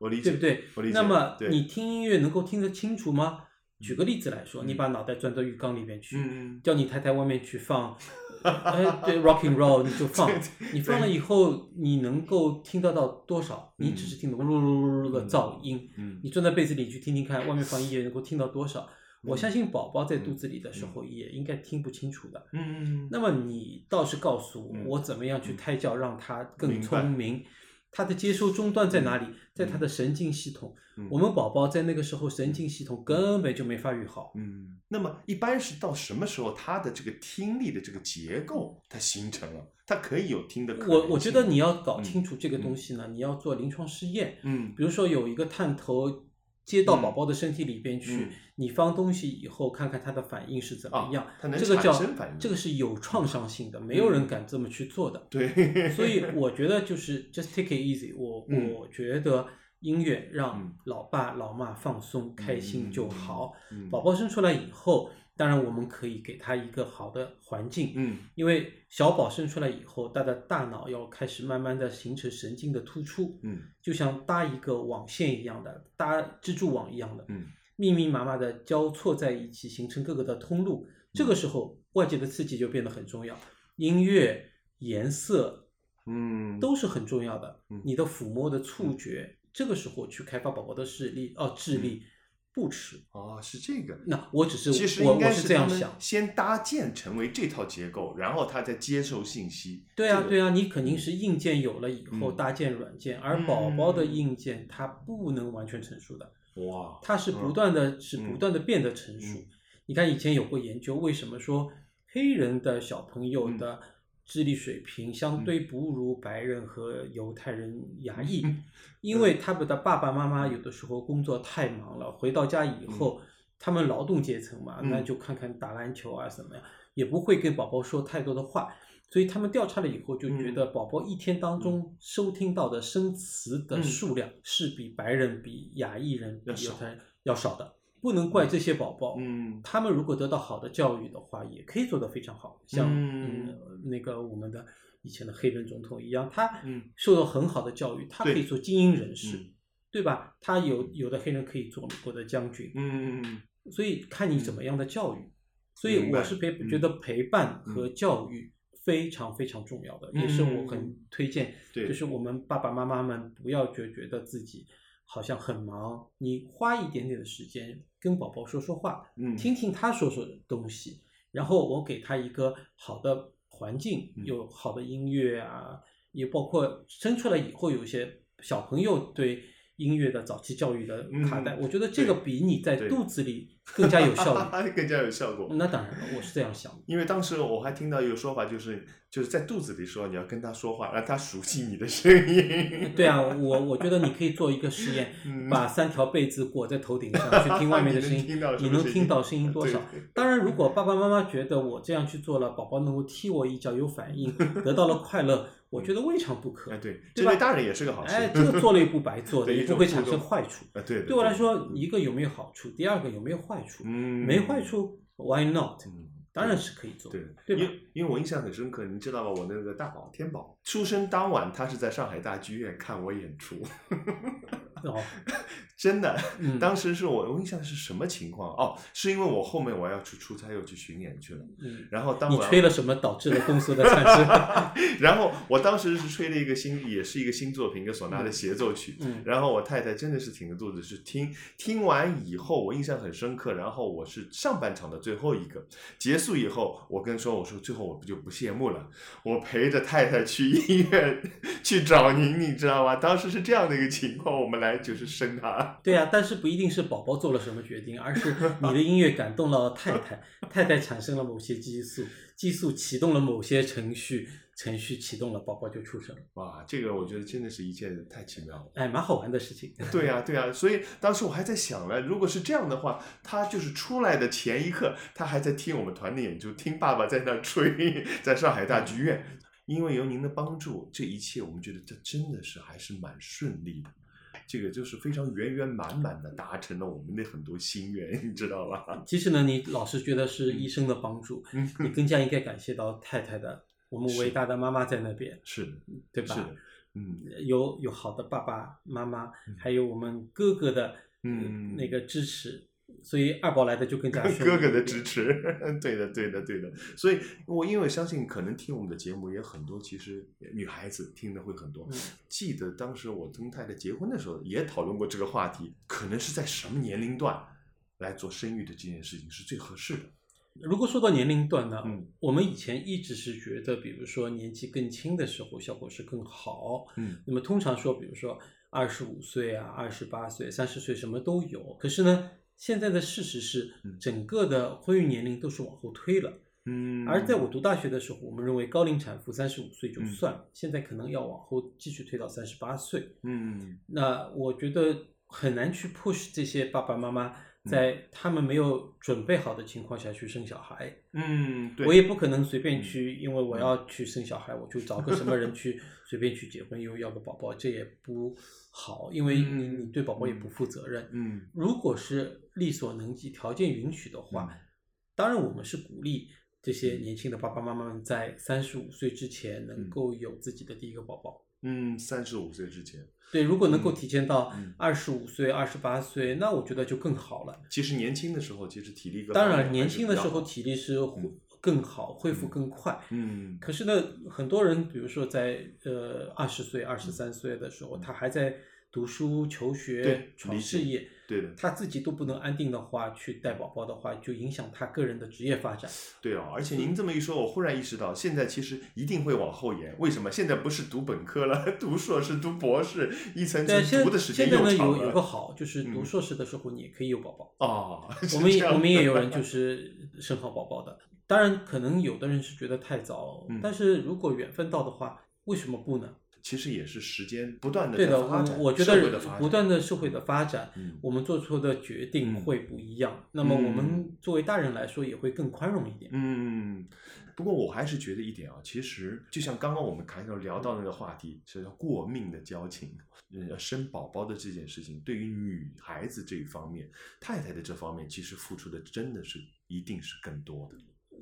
Speaker 3: 我理解，
Speaker 4: 对不对
Speaker 3: 我理？解
Speaker 4: 那么你听音乐能够听得清楚吗？举个例子来说，
Speaker 3: 嗯
Speaker 4: 你把脑袋钻到浴缸里面去，
Speaker 3: 嗯
Speaker 4: 叫你太太外面去放，哎，对，rock and roll，你就放，你放了以后，你能够听得到多少？你只是听懂噜噜噜噜的噪音，
Speaker 3: 嗯
Speaker 4: 你钻在被子里去听听看，外面放音乐能够听到多少？我
Speaker 3: 嗯
Speaker 4: 相信宝宝在肚子里的时候也应该听不清楚的。
Speaker 3: 嗯
Speaker 4: 那么你倒是告诉我，
Speaker 3: 嗯
Speaker 4: 我怎么样去
Speaker 3: 嗯
Speaker 4: 胎教让他更聪明？他的接收终端在哪里？在他的神经系统。
Speaker 3: 嗯
Speaker 4: 我们宝宝在那个时候神经系统根本就没发育好。
Speaker 3: 嗯，那么一般是到什么时候他的这个听力的这个结构它形成了，它可以有听的可能
Speaker 4: 我我觉得你要搞
Speaker 3: 嗯
Speaker 4: 清楚这个东西呢，你要做临床试验。
Speaker 3: 嗯
Speaker 4: 比如说有一个探头接到
Speaker 3: 嗯
Speaker 4: 宝宝的身体里边去，
Speaker 3: 嗯
Speaker 4: 你放东西以后，看看他的反应是怎么
Speaker 3: 啊
Speaker 4: 样。这个叫这个是有创伤性的，没有人
Speaker 3: 嗯
Speaker 4: 敢这么去做的。
Speaker 3: 对，
Speaker 4: 所以 我觉得就是 just take it easy 我。
Speaker 3: 嗯
Speaker 4: 我觉得音乐让
Speaker 3: 嗯
Speaker 4: 老爸老妈放松开心就好。
Speaker 3: 嗯
Speaker 4: 宝宝生出来以后，当然我们可以给他一个好的环境，
Speaker 3: 嗯。
Speaker 4: 因为小宝生出来以后，他的大脑要开始慢慢的形成神经的突出，
Speaker 3: 嗯。
Speaker 4: 就像搭一个网线一样的，搭蜘蛛网一样的，
Speaker 3: 嗯。
Speaker 4: 密密麻麻的交错在一起，形成各个的通路。这个时候，外界的刺激就变得很重要，音乐、颜色
Speaker 3: 嗯。
Speaker 4: 都是很重要的
Speaker 3: 嗯。
Speaker 4: 你的抚摸的触觉，这个时候去开发宝宝的视力哦智力不迟。
Speaker 3: 哦是这个。
Speaker 4: 那我只是
Speaker 3: 其实
Speaker 4: 我我
Speaker 3: 应该
Speaker 4: 是这样想，
Speaker 3: 先搭建成为这套结构，然后他再接受信息。
Speaker 4: 对啊，
Speaker 3: 这个
Speaker 4: 对啊，你肯定是硬件有了以后
Speaker 3: 嗯
Speaker 4: 搭建软件，而宝宝的硬件它不能完全成熟的，
Speaker 3: 哇，
Speaker 4: 它是不断的是不断的变得成熟
Speaker 3: 嗯。
Speaker 4: 你看以前有过研究，为什么说黑人的小朋友
Speaker 3: 嗯
Speaker 4: 的智力水平相对不如白人和犹太人、亚裔？
Speaker 3: 嗯
Speaker 4: 因为他们的爸爸妈妈有的时候工作太忙了，回到家以后，他们劳动阶层嘛，
Speaker 3: 嗯
Speaker 4: 那就看看打篮球啊什么呀，也不会跟宝宝说太多的话。所以他们调查了以后，就觉得宝宝一天当中收听到的生词的数量是比白人、比亚裔人、比犹太人要少的。不能怪这些宝宝，
Speaker 3: 嗯。
Speaker 4: 他们如果得到好的教育的话，也可以做得非常好。像
Speaker 3: 嗯。
Speaker 4: 嗯那个我们的以前的黑人总统一样，他
Speaker 3: 嗯。
Speaker 4: 受到很好的教育，他可以做精英人士，
Speaker 3: 嗯。
Speaker 4: 对吧？他有有的黑人可以做美国的将军，
Speaker 3: 嗯嗯
Speaker 4: 所以看你怎么样的教育。所以我是陪
Speaker 3: 嗯
Speaker 4: 觉得陪伴和教育非常非常重要的，也是我很推荐，
Speaker 3: 对。
Speaker 4: 就是我们爸爸妈妈们不要觉觉得自己好像很忙，你花一点点的时间跟宝宝说说话，
Speaker 3: 嗯。
Speaker 4: 听听他说说的东西，然后我给他一个好的环境，
Speaker 3: 嗯。
Speaker 4: 有好的音乐啊，也包括生出来以后有一些小朋友对音乐的早期教育的卡带，
Speaker 3: 嗯
Speaker 4: 我觉得这个比你在肚子里更加有效率。
Speaker 3: 更加有效果。
Speaker 4: 那当然了，我是这样想的。
Speaker 3: 因为当时我还听到一个说法，就是就是在肚子里说你要跟他说话，让他熟悉你的声音。
Speaker 4: 对啊，我我觉得你可以做一个实验，
Speaker 3: 嗯
Speaker 4: 把三条被子裹在头顶上 去听外面的声音，
Speaker 3: 你能听到声音
Speaker 4: 能听到声音多少？当然，如果爸爸妈妈觉得我这样去做了，宝宝能够踢我一脚有反应，得到了快乐，我觉得未尝不可
Speaker 3: 哎，。对，
Speaker 4: 对吧
Speaker 3: 这对大人也是个好事。
Speaker 4: 哎，这个做了也不白做的，也不会产生坏处。
Speaker 3: 啊，对
Speaker 4: 对我来说，一个有没有好处，第二个有没有坏处？
Speaker 3: 嗯，
Speaker 4: 没坏处，Why not？
Speaker 3: 嗯，
Speaker 4: 当然是可以做，
Speaker 3: 对，
Speaker 4: 对吧
Speaker 3: 因为因为我印象很深刻，你知道吧？我那个大宝天宝出生当晚，他是在上海大剧院看我演出，
Speaker 4: 哦，
Speaker 3: 真的。
Speaker 4: 嗯，
Speaker 3: 当时是我我印象是什么情况？哦，是因为我后面我要去出差，又去巡演去了。
Speaker 4: 嗯，
Speaker 3: 然后当
Speaker 4: 你吹了什么导致了公司的产生？
Speaker 3: 然后我当时是吹了一个新，也是一个新作品，一个唢呐的协奏曲。
Speaker 4: 嗯
Speaker 3: 然后我太太真的是挺着肚子去听，听完以后我印象很深刻。然后我是上半场的最后一个，结束以后我跟说我说最后我不就不谢幕了，我陪着太太去医院 去找您，你知道吗？当时是这样的一个情况，我们来就是生他。
Speaker 4: 对啊，但是不一定是宝宝做了什么决定，而是 你的音乐感动了太太，太太产生了某些激素，激素启动了某些程序，程序启动了，宝宝就出生了。
Speaker 3: 哇，这个我觉得真的是一件太奇妙了。
Speaker 4: 哎，蛮好玩的事情。
Speaker 3: 对呀、对呀、所以当时我还在想了，如果是这样的话，他就是出来的前一刻，他还在听我们团的演出，听爸爸在那儿吹，在上海大剧院。因为有您的帮助，这一切我们觉得这真的是还是蛮顺利的。这个就是非常圆圆满满的达成了我们的很多心愿，你知道吧？
Speaker 4: 其实呢，你老是觉得是医生的帮助，
Speaker 3: 嗯，
Speaker 4: 你更加应该感谢到太太的，我们伟大的妈妈在那边，
Speaker 3: 是，
Speaker 4: 对吧？
Speaker 3: 是，嗯。
Speaker 4: 有有好的爸爸妈妈
Speaker 3: 嗯，
Speaker 4: 还有我们哥哥的
Speaker 3: 嗯。
Speaker 4: 那个支持，所以二宝来的就更加
Speaker 3: 哥哥的支持，对的，对的，对的。所以，我因为相信，可能听我们的节目也很多，其实女孩子听的会很多。
Speaker 4: 嗯
Speaker 3: 记得当时我跟太太结婚的时候，也讨论过这个话题，可能是在什么年龄段来做生育的这件事情是最合适的。
Speaker 4: 如果说到年龄段呢，
Speaker 3: 嗯
Speaker 4: 我们以前一直是觉得，比如说年纪更轻的时候效果是更好。
Speaker 3: 嗯
Speaker 4: 那么通常说，比如说二十五岁啊、二十八岁、三十岁什么都有。可是呢，现在的事实是
Speaker 3: 嗯，
Speaker 4: 整个的婚育年龄都是往后推了。
Speaker 3: 嗯
Speaker 4: 而在我读大学的时候，我们认为高龄产妇三十五岁就
Speaker 3: 嗯
Speaker 4: 算，现在可能要往后继续推到三十八岁。
Speaker 3: 嗯
Speaker 4: 那我觉得很难去 push 这些爸爸妈妈
Speaker 3: 嗯
Speaker 4: 在他们没有准备好的情况下去生小孩。
Speaker 3: 嗯，对，
Speaker 4: 我也不可能随便
Speaker 3: 嗯。
Speaker 4: 去，因为我要去生小孩，我就找个什么人去 随便去结婚，又要个宝宝，这也不好，因为你
Speaker 3: 嗯。
Speaker 4: 你对宝宝也不负责任。
Speaker 3: 嗯。
Speaker 4: 如果是力所能及、条件允许的话，
Speaker 3: 嗯。
Speaker 4: 当然我们是鼓励这些年轻的爸爸妈妈们在三十五岁之前能
Speaker 3: 嗯
Speaker 4: 够有自己的第一个宝宝。
Speaker 3: 嗯，三十五岁之前，
Speaker 4: 对，如果能够
Speaker 3: 嗯
Speaker 4: 提前到
Speaker 3: 嗯。
Speaker 4: 二十五岁、二十八岁，那我觉得就更好了。
Speaker 3: 其实年轻的时候，其实体力各
Speaker 4: 当然，年轻的时候体力是更好，恢复
Speaker 3: 嗯
Speaker 4: 更快。
Speaker 3: 嗯。
Speaker 4: 可是呢，很多人，比如说在呃二十岁、二十三岁的时候，他还在读书、求学、闯事业，
Speaker 3: 对的，
Speaker 4: 他自己都不能安定的话，去带宝宝的话，就影响他个人的职业发展。
Speaker 3: 对哦，而且您这么一说，我忽然意识到，现在其实一定会往后延。为什么？现在不是读本科了，读硕士、读博士，一层层读的时间
Speaker 4: 现在呢
Speaker 3: 又长了。
Speaker 4: 有有个好，就是读
Speaker 3: 嗯
Speaker 4: 硕士的时候你也可以有宝宝。
Speaker 3: 哦，
Speaker 4: 我们也我们也有人就 是生好宝宝的，当然可能有的人是觉得太早，
Speaker 3: 嗯
Speaker 4: 但是如果缘分到的话，为什么不呢？
Speaker 3: 其实也是时间不断的
Speaker 4: 对的，
Speaker 3: 发展，
Speaker 4: 我我觉得不断的社会的发展，
Speaker 3: 嗯
Speaker 4: 我们做出的决定
Speaker 3: 嗯
Speaker 4: 会不一样。那么我
Speaker 3: 嗯
Speaker 4: 们作为大人来说，也会更宽容一点。
Speaker 3: 嗯，不过我还是觉得一点啊，其实就像刚刚我们开头聊到那个话题，是叫过命的交情。呃，生宝宝的这件事情，对于女孩子这一方面，太太的这方面，其实付出的真的是一定是更多的。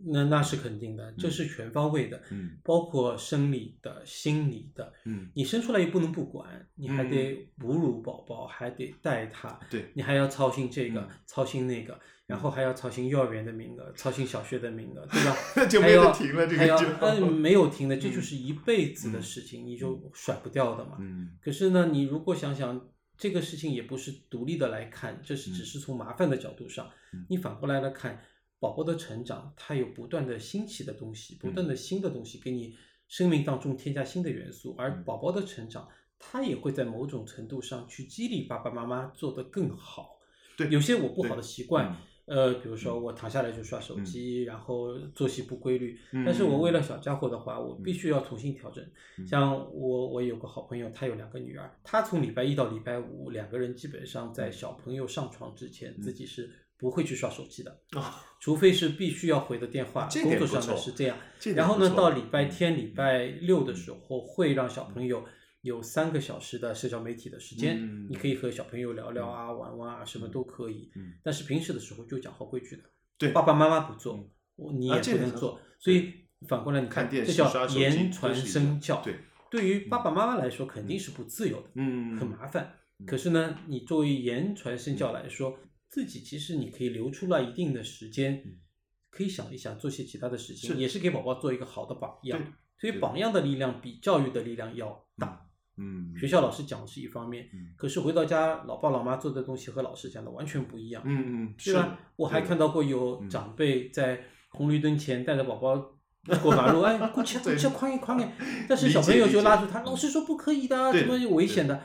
Speaker 4: 那那是肯定的，这是全方位的，
Speaker 3: 嗯
Speaker 4: 包括生理的、心理的。
Speaker 3: 嗯，
Speaker 4: 你生出来又不能不管，你还得哺乳宝宝，还得带他，
Speaker 3: 对，
Speaker 4: 你还要操心这个，
Speaker 3: 嗯
Speaker 4: 操心那个，然后还要操心幼儿园的名额，操心小学的名额，对吧？
Speaker 3: 那就没得
Speaker 4: 还要
Speaker 3: 停了，这
Speaker 4: 还要
Speaker 3: 个就
Speaker 4: 嗯没有停的，这
Speaker 3: 嗯
Speaker 4: 就是一辈子的
Speaker 3: 嗯
Speaker 4: 事情，你就甩不掉的嘛。
Speaker 3: 嗯
Speaker 4: 可是呢，你如果想想这个事情也不是独立的来看，这是
Speaker 3: 嗯
Speaker 4: 只是从麻烦的角度上，
Speaker 3: 嗯
Speaker 4: 你反过来来看，宝宝的成长，它有不断的新奇的东西，不
Speaker 3: 嗯
Speaker 4: 断的新的东西给你生命当中添加新的元素，而
Speaker 3: 嗯。
Speaker 4: 宝宝的成长，它也会在某种程度上去激励爸爸妈妈做得更好。
Speaker 3: 对。
Speaker 4: 有些我不好的习惯
Speaker 3: 嗯。
Speaker 4: 呃，比如说我躺下来就刷手机，然后作息不规律，
Speaker 3: 嗯。
Speaker 4: 但是我为了小家伙的话，我必
Speaker 3: 嗯。
Speaker 4: 须要重新调整。
Speaker 3: 嗯。
Speaker 4: 像我，我有个好朋友，他有两个女儿，他从礼拜一到礼拜五，两个人基本上在小朋友上床之前，
Speaker 3: 嗯。
Speaker 4: 自己是不会去刷手机的，
Speaker 3: 啊，
Speaker 4: 除非是必须要回的电话，工作上的是这样。然后呢，到礼拜
Speaker 3: 嗯。
Speaker 4: 天、礼拜六的时候，会让小朋友有三个小时的社交媒体的时间，
Speaker 3: 嗯
Speaker 4: 你可以和小朋友聊聊啊、玩玩啊，什么都可以。
Speaker 3: 嗯。
Speaker 4: 但是平时的时候就讲好规矩的，
Speaker 3: 对。
Speaker 4: 爸爸妈妈不做你
Speaker 3: 啊
Speaker 4: 也不能做所以反过来你
Speaker 3: 看电
Speaker 4: 这叫言传身教。
Speaker 3: 对，
Speaker 4: 对于爸爸妈妈来说肯定
Speaker 3: 嗯。
Speaker 4: 是不自由的，
Speaker 3: 嗯，
Speaker 4: 很麻烦。
Speaker 3: 嗯。
Speaker 4: 可是呢，你作为言传身教来说，自己其实你可以留出来一定的时间
Speaker 3: 嗯，
Speaker 4: 可以想一想做些其他的事情，也是给宝宝做一个好的榜样
Speaker 3: 对。
Speaker 4: 所以榜样的力量比教育的力量要大。
Speaker 3: 嗯，
Speaker 4: 学校老师讲的是一方面，
Speaker 3: 嗯
Speaker 4: 可是回到家，老爸老妈做的东西和老师讲的完全不一样。
Speaker 3: 嗯嗯，
Speaker 4: 是吧？我还看
Speaker 3: 到
Speaker 4: 到过有
Speaker 3: 嗯
Speaker 4: 长辈在红绿灯前带着宝宝过马路，哎，过去过
Speaker 3: 对
Speaker 4: 去，快点快点！但是小朋友就拉住他，
Speaker 3: 嗯
Speaker 4: 老师说不可以的怎么有危险的？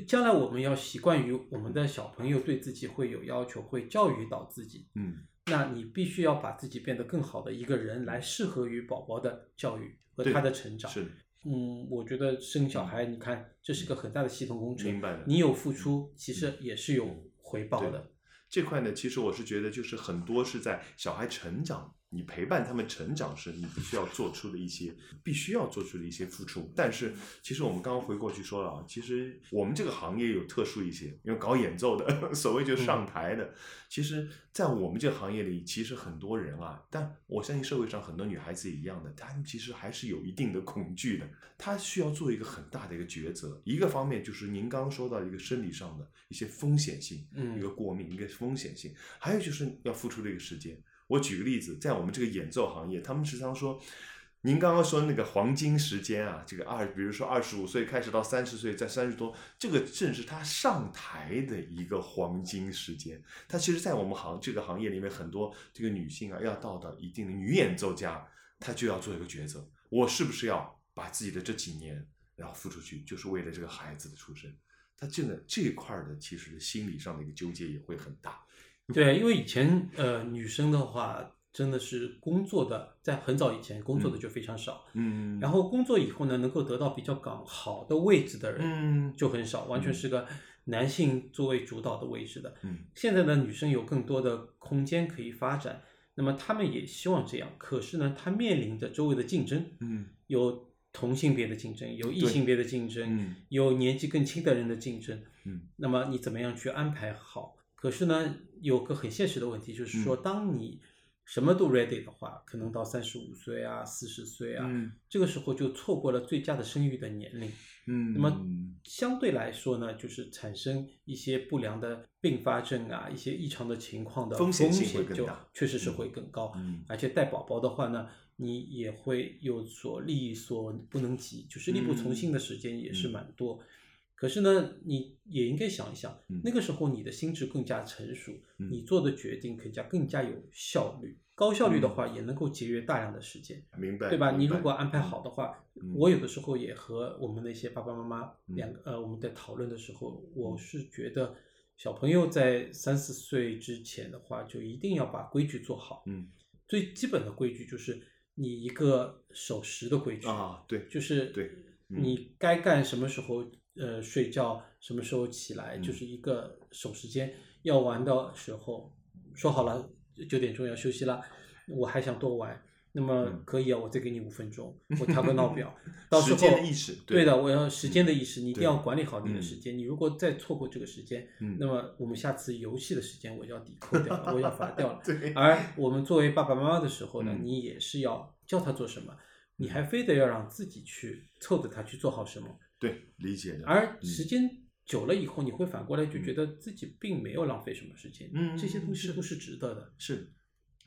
Speaker 4: 将来我们要习惯于我们的小朋友对自己会有要求，会教育到自己。
Speaker 3: 嗯
Speaker 4: 那你必须要把自己变得更好的一个人，来适合于宝宝的教育和他的成长。
Speaker 3: 是，
Speaker 4: 嗯，我觉得生小孩，你看这是个很大的系统工程，
Speaker 3: 明白了
Speaker 4: 你有付出，其实也是有回报的。
Speaker 3: 这块呢，其实我是觉得，就是很多是在小孩成长，你陪伴他们成长时，你必须要做出的一些，必须要做出的一些付出。但是，其实我们刚刚回过去说了啊，其实我们这个行业有特殊一些，因为搞演奏的，所谓就上台的，其实，在我们这个行业里，其实很多人啊，但我相信社会上很多女孩子也一样的，她们其实还是有一定的恐惧的，她需要做一个很大的一个抉择。一个方面就是您刚刚说到一个生理上的一些风险性，
Speaker 4: 嗯
Speaker 3: 一个过敏，一个风险性，还有就是要付出的一个时间。我举个例子，在我们这个演奏行业，他们时常说，您刚刚说那个黄金时间啊，这个二，比如说二十五岁开始到三十岁，在三十多，这个正是他上台的一个黄金时间。他其实，在我们行这个行业里面，很多这个女性啊，要到到一定的女演奏家，她就要做一个抉择，我是不是要把自己的这几年然后付出去，就是为了这个孩子的出生。他这个这块儿的，其实心理上的一个纠结也会很大。
Speaker 4: 对，因为以前呃女生的话真的是工作的，在很早以前工作的就非常少，
Speaker 3: 嗯。
Speaker 4: 然后工作以后呢，能够得到比较港好的位置的人
Speaker 3: 嗯。
Speaker 4: 就很少，完全是个男性作为主导的位置的。
Speaker 3: 嗯。
Speaker 4: 现在的女生有更多的空间可以发展，那么她们也希望这样，可是呢，她面临着周围的竞争，
Speaker 3: 嗯。
Speaker 4: 有同性别的竞争，有异性别的竞争，
Speaker 3: 嗯。
Speaker 4: 有年纪更轻的人的竞争，
Speaker 3: 嗯。
Speaker 4: 那么你怎么样去安排好？可是呢，有个很现实的问题，就是说，
Speaker 3: 嗯
Speaker 4: 当你什么都 ready 的话，可能到三十五岁啊、四十岁啊，
Speaker 3: 嗯
Speaker 4: 这个时候就错过了最佳的生育的年龄。
Speaker 3: 嗯
Speaker 4: 那么相对来说呢，就是产生一些不良的并发症啊，一些异常的情况的
Speaker 3: 风险性
Speaker 4: 就确实是会更高。
Speaker 3: 嗯
Speaker 4: 而且带宝宝的话呢，你也会有所力所不能及，就是力不从心的时间也是蛮多。可是呢，你也应该想一想，
Speaker 3: 嗯
Speaker 4: 那个时候你的心智更加成熟，
Speaker 3: 嗯
Speaker 4: 你做的决定更加更加有效率。高效率的话，也能够节约大量的时间。
Speaker 3: 明白
Speaker 4: 对吧？你如果安排好的话，
Speaker 3: 嗯
Speaker 4: 我有的时候也和我们那些爸爸妈妈
Speaker 3: 嗯
Speaker 4: 两个呃，我们在讨论的时候，我是觉得小朋友在三四岁之前的话，就一定要把规矩做好。
Speaker 3: 嗯
Speaker 4: 最基本的规矩就是你一个守时的规矩
Speaker 3: 啊对
Speaker 4: 就是
Speaker 3: 对嗯
Speaker 4: 你该干什么时候呃睡觉，什么时候起来，
Speaker 3: 嗯
Speaker 4: 就是一个守时间。要玩的时候说好了九点钟要休息了，我还想多玩。那么
Speaker 3: 嗯
Speaker 4: 可以啊，我再给你五分钟，我 调个闹表，到时
Speaker 3: 间的意识对
Speaker 4: 对的，我要时间的意识，你一定要管理好你的
Speaker 3: 嗯
Speaker 4: 时间。你如果再错过这个时间，
Speaker 3: 嗯
Speaker 4: 那么我们下次游戏的时间我就要抵扣掉了，我要罚掉了。
Speaker 3: 对
Speaker 4: 而我们作为爸爸妈妈的时候呢，
Speaker 3: 嗯
Speaker 4: 你也是要教他做什么，你还非得要让自己去凑着他去做好什么。
Speaker 3: 对理解的
Speaker 4: 而
Speaker 3: 嗯
Speaker 4: 时间久了以后，你会反过来就觉得自己并没有浪费什么时间，
Speaker 3: 嗯
Speaker 4: 这些东西都是值得的。
Speaker 3: 是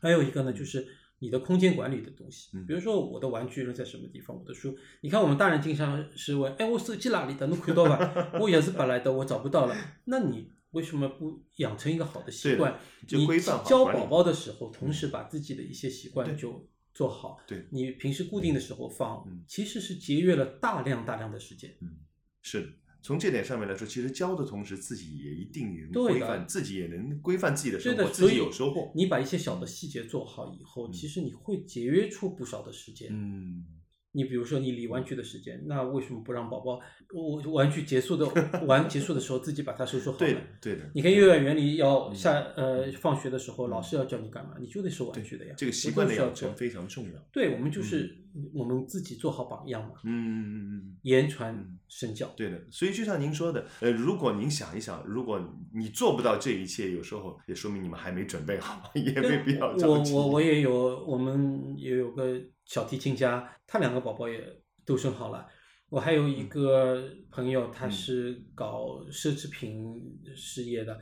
Speaker 4: 还有一个呢，就是你的空间管理的东西，
Speaker 3: 嗯
Speaker 4: 比如说我的玩具扔在什么地方，我的书，你看我们大人经常是问，哎，我手机哪里的？侬看到吧？我也是本来的，我找不到了。那你为什么不养成一个好的习惯？
Speaker 3: 就
Speaker 4: 你教宝宝的时候，同时把自己的一些习惯就做好。
Speaker 3: 对
Speaker 4: 你平时固定的时候放
Speaker 3: 嗯，
Speaker 4: 其实是节约了大量大量的时间。
Speaker 3: 嗯是的。从这点上面来说，其实教的同时，自己也一定能规范，自己也能规范自己的，生活，自己有收获。
Speaker 4: 你把一些小的细节做好以后，
Speaker 3: 嗯
Speaker 4: 其实你会节约出不少的时间。
Speaker 3: 嗯，
Speaker 4: 你比如说你理玩具的时间，那为什么不让宝宝我玩具结束的玩结束的时候自己把它收拾好呢
Speaker 3: 对的？，对的。
Speaker 4: 你看幼儿园里要
Speaker 3: 嗯
Speaker 4: 下呃放学的时候，老师要叫你干嘛，你就得收玩具的呀。
Speaker 3: 这个习惯的养成非常重要。
Speaker 4: 对，我们就是我们自己做好榜样嘛，
Speaker 3: 嗯嗯嗯嗯。
Speaker 4: 言传
Speaker 3: 嗯
Speaker 4: 身教。
Speaker 3: 对的，所以就像您说的，呃，如果您想一想，如果你做不到这一切，有时候也说明你们还没准备好，也没必要
Speaker 4: 我
Speaker 3: 着急。
Speaker 4: 我我也有，我们也有个小提琴家，他两个宝宝也都生好了。我还有一
Speaker 3: 嗯
Speaker 4: 个朋友，他是搞奢侈品事业的，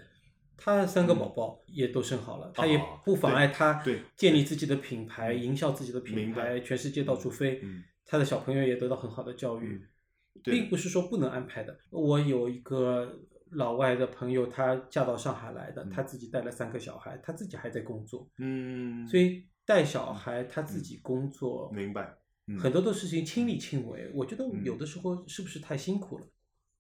Speaker 4: 他三个宝宝也都生好了，他也不妨碍他建立自己的品牌，
Speaker 3: 嗯
Speaker 4: 营销自己的品牌，全世界到处飞。
Speaker 3: 嗯
Speaker 4: 他的小朋友也得到很好的教育。
Speaker 3: 嗯
Speaker 4: 并不是说不能安排的。我有一个老外的朋友，他嫁到上海来的，
Speaker 3: 嗯
Speaker 4: 她自己带了三个小孩，他自己还在工作，
Speaker 3: 嗯，
Speaker 4: 所以带小孩他自己工作，
Speaker 3: 明白嗯
Speaker 4: 很多的事情亲力亲为。我觉得
Speaker 3: 嗯
Speaker 4: 有的时候是不是太辛苦了？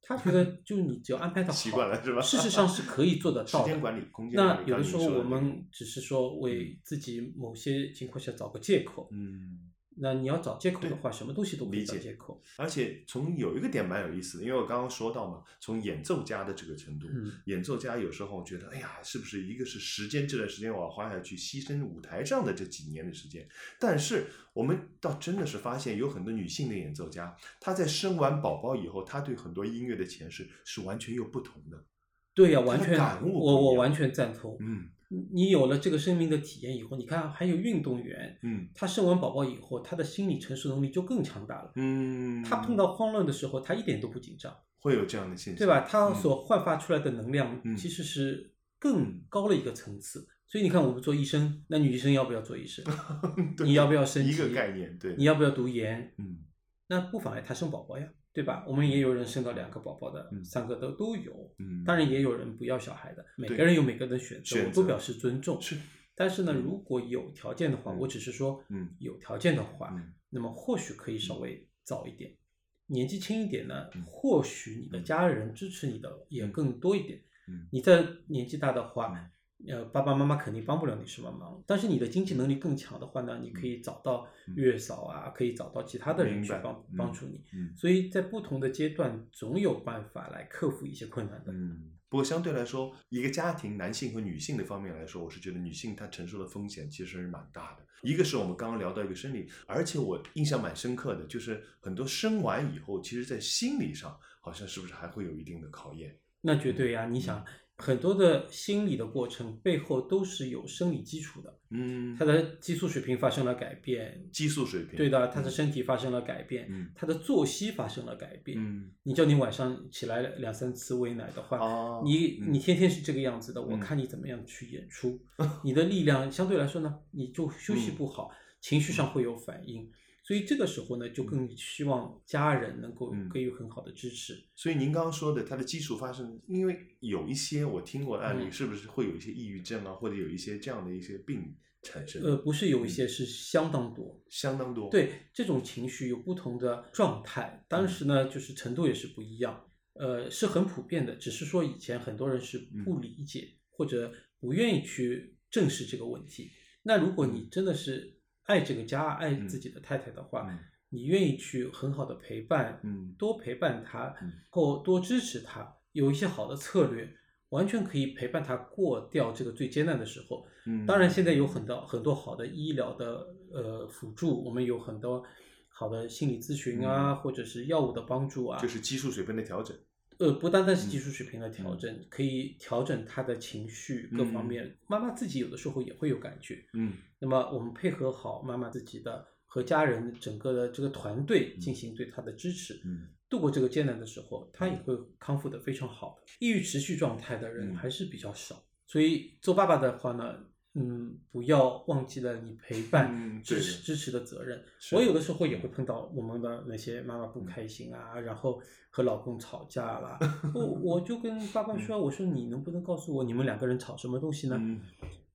Speaker 4: 他觉 得就是你只要安排的好，
Speaker 3: 习惯了是吧
Speaker 4: 事实上是可以做得到的。
Speaker 3: 时间管理空间管理
Speaker 4: 那有的时候我们只是说为自己某些情况下找个借口，
Speaker 3: 嗯。
Speaker 4: 那你要找借口的话，什么东西都可以
Speaker 3: 理解
Speaker 4: 找借口。
Speaker 3: 而且从有一个点蛮有意思的，因为我刚刚说到嘛，从演奏家的这个程度，
Speaker 4: 嗯
Speaker 3: 演奏家有时候觉得，哎呀，是不是一个是时间这段时间我要花下去，牺牲舞台上的这几年的时间？但是我们倒真的是发现，有很多女性的演奏家，她在生完宝宝以后，她对很多音乐的诠释是完全又不同的。
Speaker 4: 对呀、完全我我完全赞同。
Speaker 3: 嗯
Speaker 4: 你有了这个生命的体验以后，你看还有运动员，
Speaker 3: 嗯
Speaker 4: 他生完宝宝以后，他的心理承受能力就更强大了。
Speaker 3: 嗯，
Speaker 4: 他碰到慌乱的时候，他一点都不紧张，
Speaker 3: 会有这样的现象，
Speaker 4: 对吧？他
Speaker 3: 嗯
Speaker 4: 所焕发出来的能量
Speaker 3: 嗯
Speaker 4: 其实是更高了一个层次。所以你看，我们做医生，那女医生要不要做医生？你要不要升
Speaker 3: 一个概念？对，
Speaker 4: 你要不要读研？
Speaker 3: 嗯
Speaker 4: 那不妨碍她生宝宝呀，对吧？我们也有人生到两个宝宝的，
Speaker 3: 嗯
Speaker 4: 三个都都有。
Speaker 3: 嗯，
Speaker 4: 当然也有人不要小孩的，每个人有每个人的选择，我都表示尊重。
Speaker 3: 是
Speaker 4: 但是呢，
Speaker 3: 嗯
Speaker 4: 如果有条件的话，
Speaker 3: 嗯
Speaker 4: 我只是说，
Speaker 3: 嗯
Speaker 4: 有条件的话，
Speaker 3: 嗯
Speaker 4: 那么或许可以稍微早一点。年纪轻一点呢
Speaker 3: 嗯，
Speaker 4: 或许你的家人支持你的也更多一点。
Speaker 3: 嗯
Speaker 4: 你在年纪大的话，呃，爸爸妈妈肯定帮不了你什么忙。但是你的经济能力更强的话呢，你可以找到
Speaker 3: 嗯
Speaker 4: 月嫂啊，可以找到其他的人去帮
Speaker 3: 嗯
Speaker 4: 帮助你。
Speaker 3: 嗯
Speaker 4: 所以在不同的阶段，总有办法来克服一些困难的。
Speaker 3: 嗯。不过相对来说，一个家庭男性和女性的方面来说，我是觉得女性她承受的风险其实是蛮大的。一个是我们刚刚聊到一个生理，而且我印象蛮深刻的，就是很多生完以后，其实在心理上好像是不是还会有一定的考验？
Speaker 4: 那绝对呀、你想很多的心理的过程背后都是有生理基础的，
Speaker 3: 嗯。
Speaker 4: 他的激素水平发生了改变，
Speaker 3: 激素水平，
Speaker 4: 对的，他的
Speaker 3: 嗯。
Speaker 4: 身体发生了改变，
Speaker 3: 嗯。
Speaker 4: 他的作息发生了改变。
Speaker 3: 嗯。
Speaker 4: 你叫你晚上起来两三次喂奶的话，
Speaker 3: 哦
Speaker 4: 你
Speaker 3: 嗯。
Speaker 4: 你天天是这个样子的，我
Speaker 3: 嗯。
Speaker 4: 看你怎么样去演出，你的力量相对来说呢，你就休息
Speaker 3: 嗯。
Speaker 4: 不好，情绪上会有反应，所以这个时候呢，就更希望家人能够
Speaker 3: 嗯
Speaker 4: 给予很好的支持。
Speaker 3: 所以您刚刚说的，它的基础发生，因为有一些我听过的案例，
Speaker 4: 嗯
Speaker 3: 是不是会有一些抑郁症啊，或者有一些这样的一些病产生？
Speaker 4: 呃，不是有一些是相当多，
Speaker 3: 相当多。，
Speaker 4: 对这种情绪有不同的状态，当时呢，就是程度也是不一样，呃，是很普遍的。只是说以前很多人是不理解、或者不愿意去正视这个问题。那如果你真的是爱这个家、爱自己的太太的话，
Speaker 3: 嗯
Speaker 4: 你愿意去很好的陪伴，
Speaker 3: 嗯
Speaker 4: 多陪伴她
Speaker 3: 嗯，
Speaker 4: 或多支持她，有一些好的策略，完全可以陪伴他过掉这个最艰难的时候。
Speaker 3: 嗯
Speaker 4: 当然，现在有很多很多好的医疗的呃辅助，我们有很多好的心理咨询啊，或者是药物的帮助啊。
Speaker 3: 嗯就是激素水平的调整。
Speaker 4: 呃，不单单是
Speaker 3: 嗯。
Speaker 4: 技术水平的调整，可以调整他的情绪各方
Speaker 3: 嗯。
Speaker 4: 面。妈妈自己有的时候也会有感觉，
Speaker 3: 嗯。
Speaker 4: 那么我们配合好妈妈自己的和家人整个的这个团队进行对他的支持，
Speaker 3: 嗯。
Speaker 4: 度过这个艰难的时候，他也会康复的非常好。抑郁持续状态的人
Speaker 3: 嗯。
Speaker 4: 还是比较少，所以做爸爸的话呢，嗯，不要忘记了你陪伴、支持支持的责任。我有的时候也会碰到我们的那些妈妈不开心啊，然后和老公吵架啦，我我就跟爸爸说，我说你能不能告诉我你们两个人吵什么东西呢？
Speaker 3: 嗯，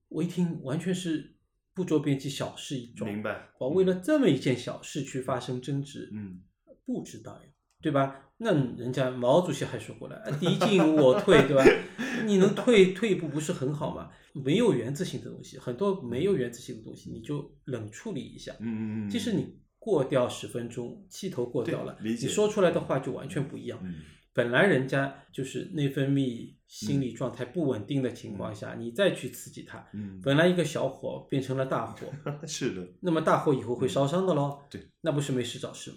Speaker 4: 我一听完全是不着边际，小事一桩。
Speaker 3: 明白。
Speaker 4: 我为了这么一件小事去发生争执，
Speaker 3: 嗯
Speaker 4: 不知道呀，对吧？那人家毛主席还说过了，呃敌进我退，对吧？你能退退一步不是很好吗？没有原则性的东西，很多没有原则性的东西，你就冷处理一下。
Speaker 3: 嗯嗯嗯，
Speaker 4: 即使你过掉十分钟，气头过掉了，
Speaker 3: 理解
Speaker 4: 你说出来的话就完全不一样。
Speaker 3: 嗯
Speaker 4: 本来人家就是内分泌、心理状态不稳定的情况下，你再去刺激他，
Speaker 3: 嗯，
Speaker 4: 本来一个小火变成了大火，
Speaker 3: 是的。
Speaker 4: 那么大火以后会烧伤的喽。
Speaker 3: 对，
Speaker 4: 那不是没事找事吗？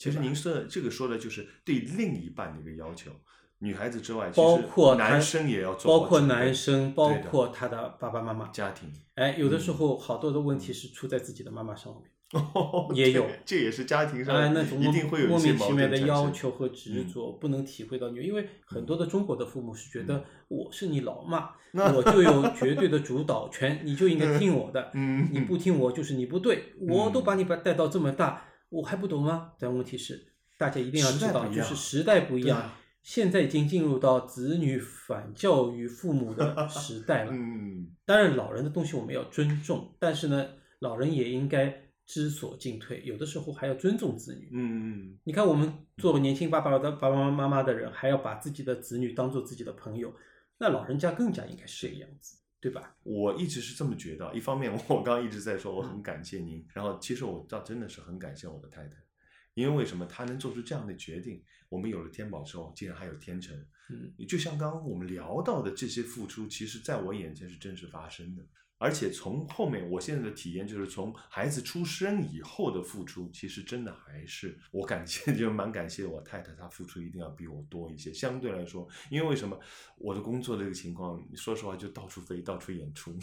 Speaker 3: 其实您说的这个说的就是对另一半的一个要求，女孩子之外，
Speaker 4: 包括
Speaker 3: 男生也要做好
Speaker 4: 包括男生，包括他的爸爸妈妈。
Speaker 3: 家庭，
Speaker 4: 哎，有的
Speaker 3: 嗯。
Speaker 4: 时候好多的问题是出在自己的妈妈上面，
Speaker 3: 也
Speaker 4: 也有
Speaker 3: 这也是家庭上
Speaker 4: 哎，那种
Speaker 3: 一定会有
Speaker 4: 莫
Speaker 3: 一些矛
Speaker 4: 名其妙的要求和执着，不能体会到你，因为很多的中国的父母是觉得我是你老妈，我就有绝对的主导权，你就应该听我的，
Speaker 3: 嗯。
Speaker 4: 你不听我就是你不对，我都把你把带到这么大，我还不懂吗？但问题是，大家一定要知道，就是时代不一样
Speaker 3: 啊，
Speaker 4: 现在已经进入到子女反教育父母的时代了。
Speaker 3: 嗯
Speaker 4: 当然，老人的东西我们要尊重，但是呢，老人也应该知所进退，有的时候还要尊重子女。
Speaker 3: 嗯
Speaker 4: 你看，我们作为年轻爸爸的爸爸妈妈的人，还要把自己的子女当做自己的朋友，那老人家更加应该是这个样子，对吧？
Speaker 3: 我一直是这么觉得。一方面，我刚刚一直在说我很感谢您，然后其实我倒真的是很感谢我的太太，因为为什么她能做出这样的决定？我们有了天宝之后，竟然还有天成。
Speaker 4: 嗯，
Speaker 3: 就像刚刚我们聊到的这些付出，其实在我眼前是真实发生的。而且从后面，我现在的体验就是从孩子出生以后的付出，其实真的还是我感谢，就蛮感谢我太太，她付出一定要比我多一些。相对来说，因为为什么我的工作这个情况，说实话就到处飞，到处演出，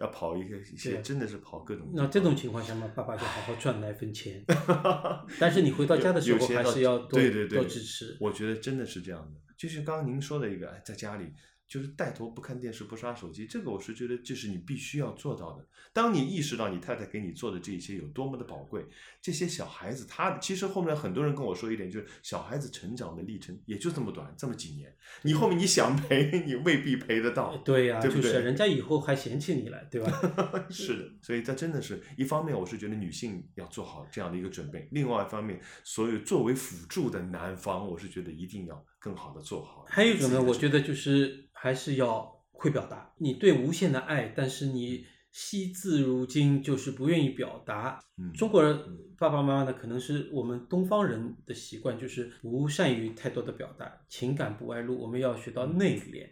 Speaker 3: 要跑一个一
Speaker 4: 对
Speaker 3: 些，
Speaker 4: 啊
Speaker 3: 真的是跑各种
Speaker 4: 那。这种情况下嘛，爸爸就好好赚奶粉钱。但是你回到家的时候，还是要多
Speaker 3: 对对对
Speaker 4: 多支持。
Speaker 3: 我觉得真的是这样的，就是刚刚您说的一个，哎，在家里就是带头不看电视、不刷手机，这个我是觉得这是你必须要做到的。当你意识到你太太给你做的这些有多么的宝贵，这些小孩子他其实后面很多人跟我说一点，就是小孩子成长的历程也就这么短，这么几年，你后面你想陪，你未必陪得到。
Speaker 4: 对呀、
Speaker 3: 对不对
Speaker 4: 就是人家以后还嫌弃你了，对吧？
Speaker 3: 是的，所以这真的是一方面，我是觉得女性要做好这样的一个准备；另外一方面，所有作为辅助的男方，我是觉得一定要更好的做好。
Speaker 4: 还有一种呢，我觉
Speaker 3: 得，
Speaker 4: 就是还是要会表达，你对无限的爱，但是你惜字如金，就是不愿意表达。
Speaker 3: 嗯
Speaker 4: 中国人爸爸妈妈呢，可能是我们东方人的习惯，就是不善于太多的表达，情感不外露，我们要学到内敛。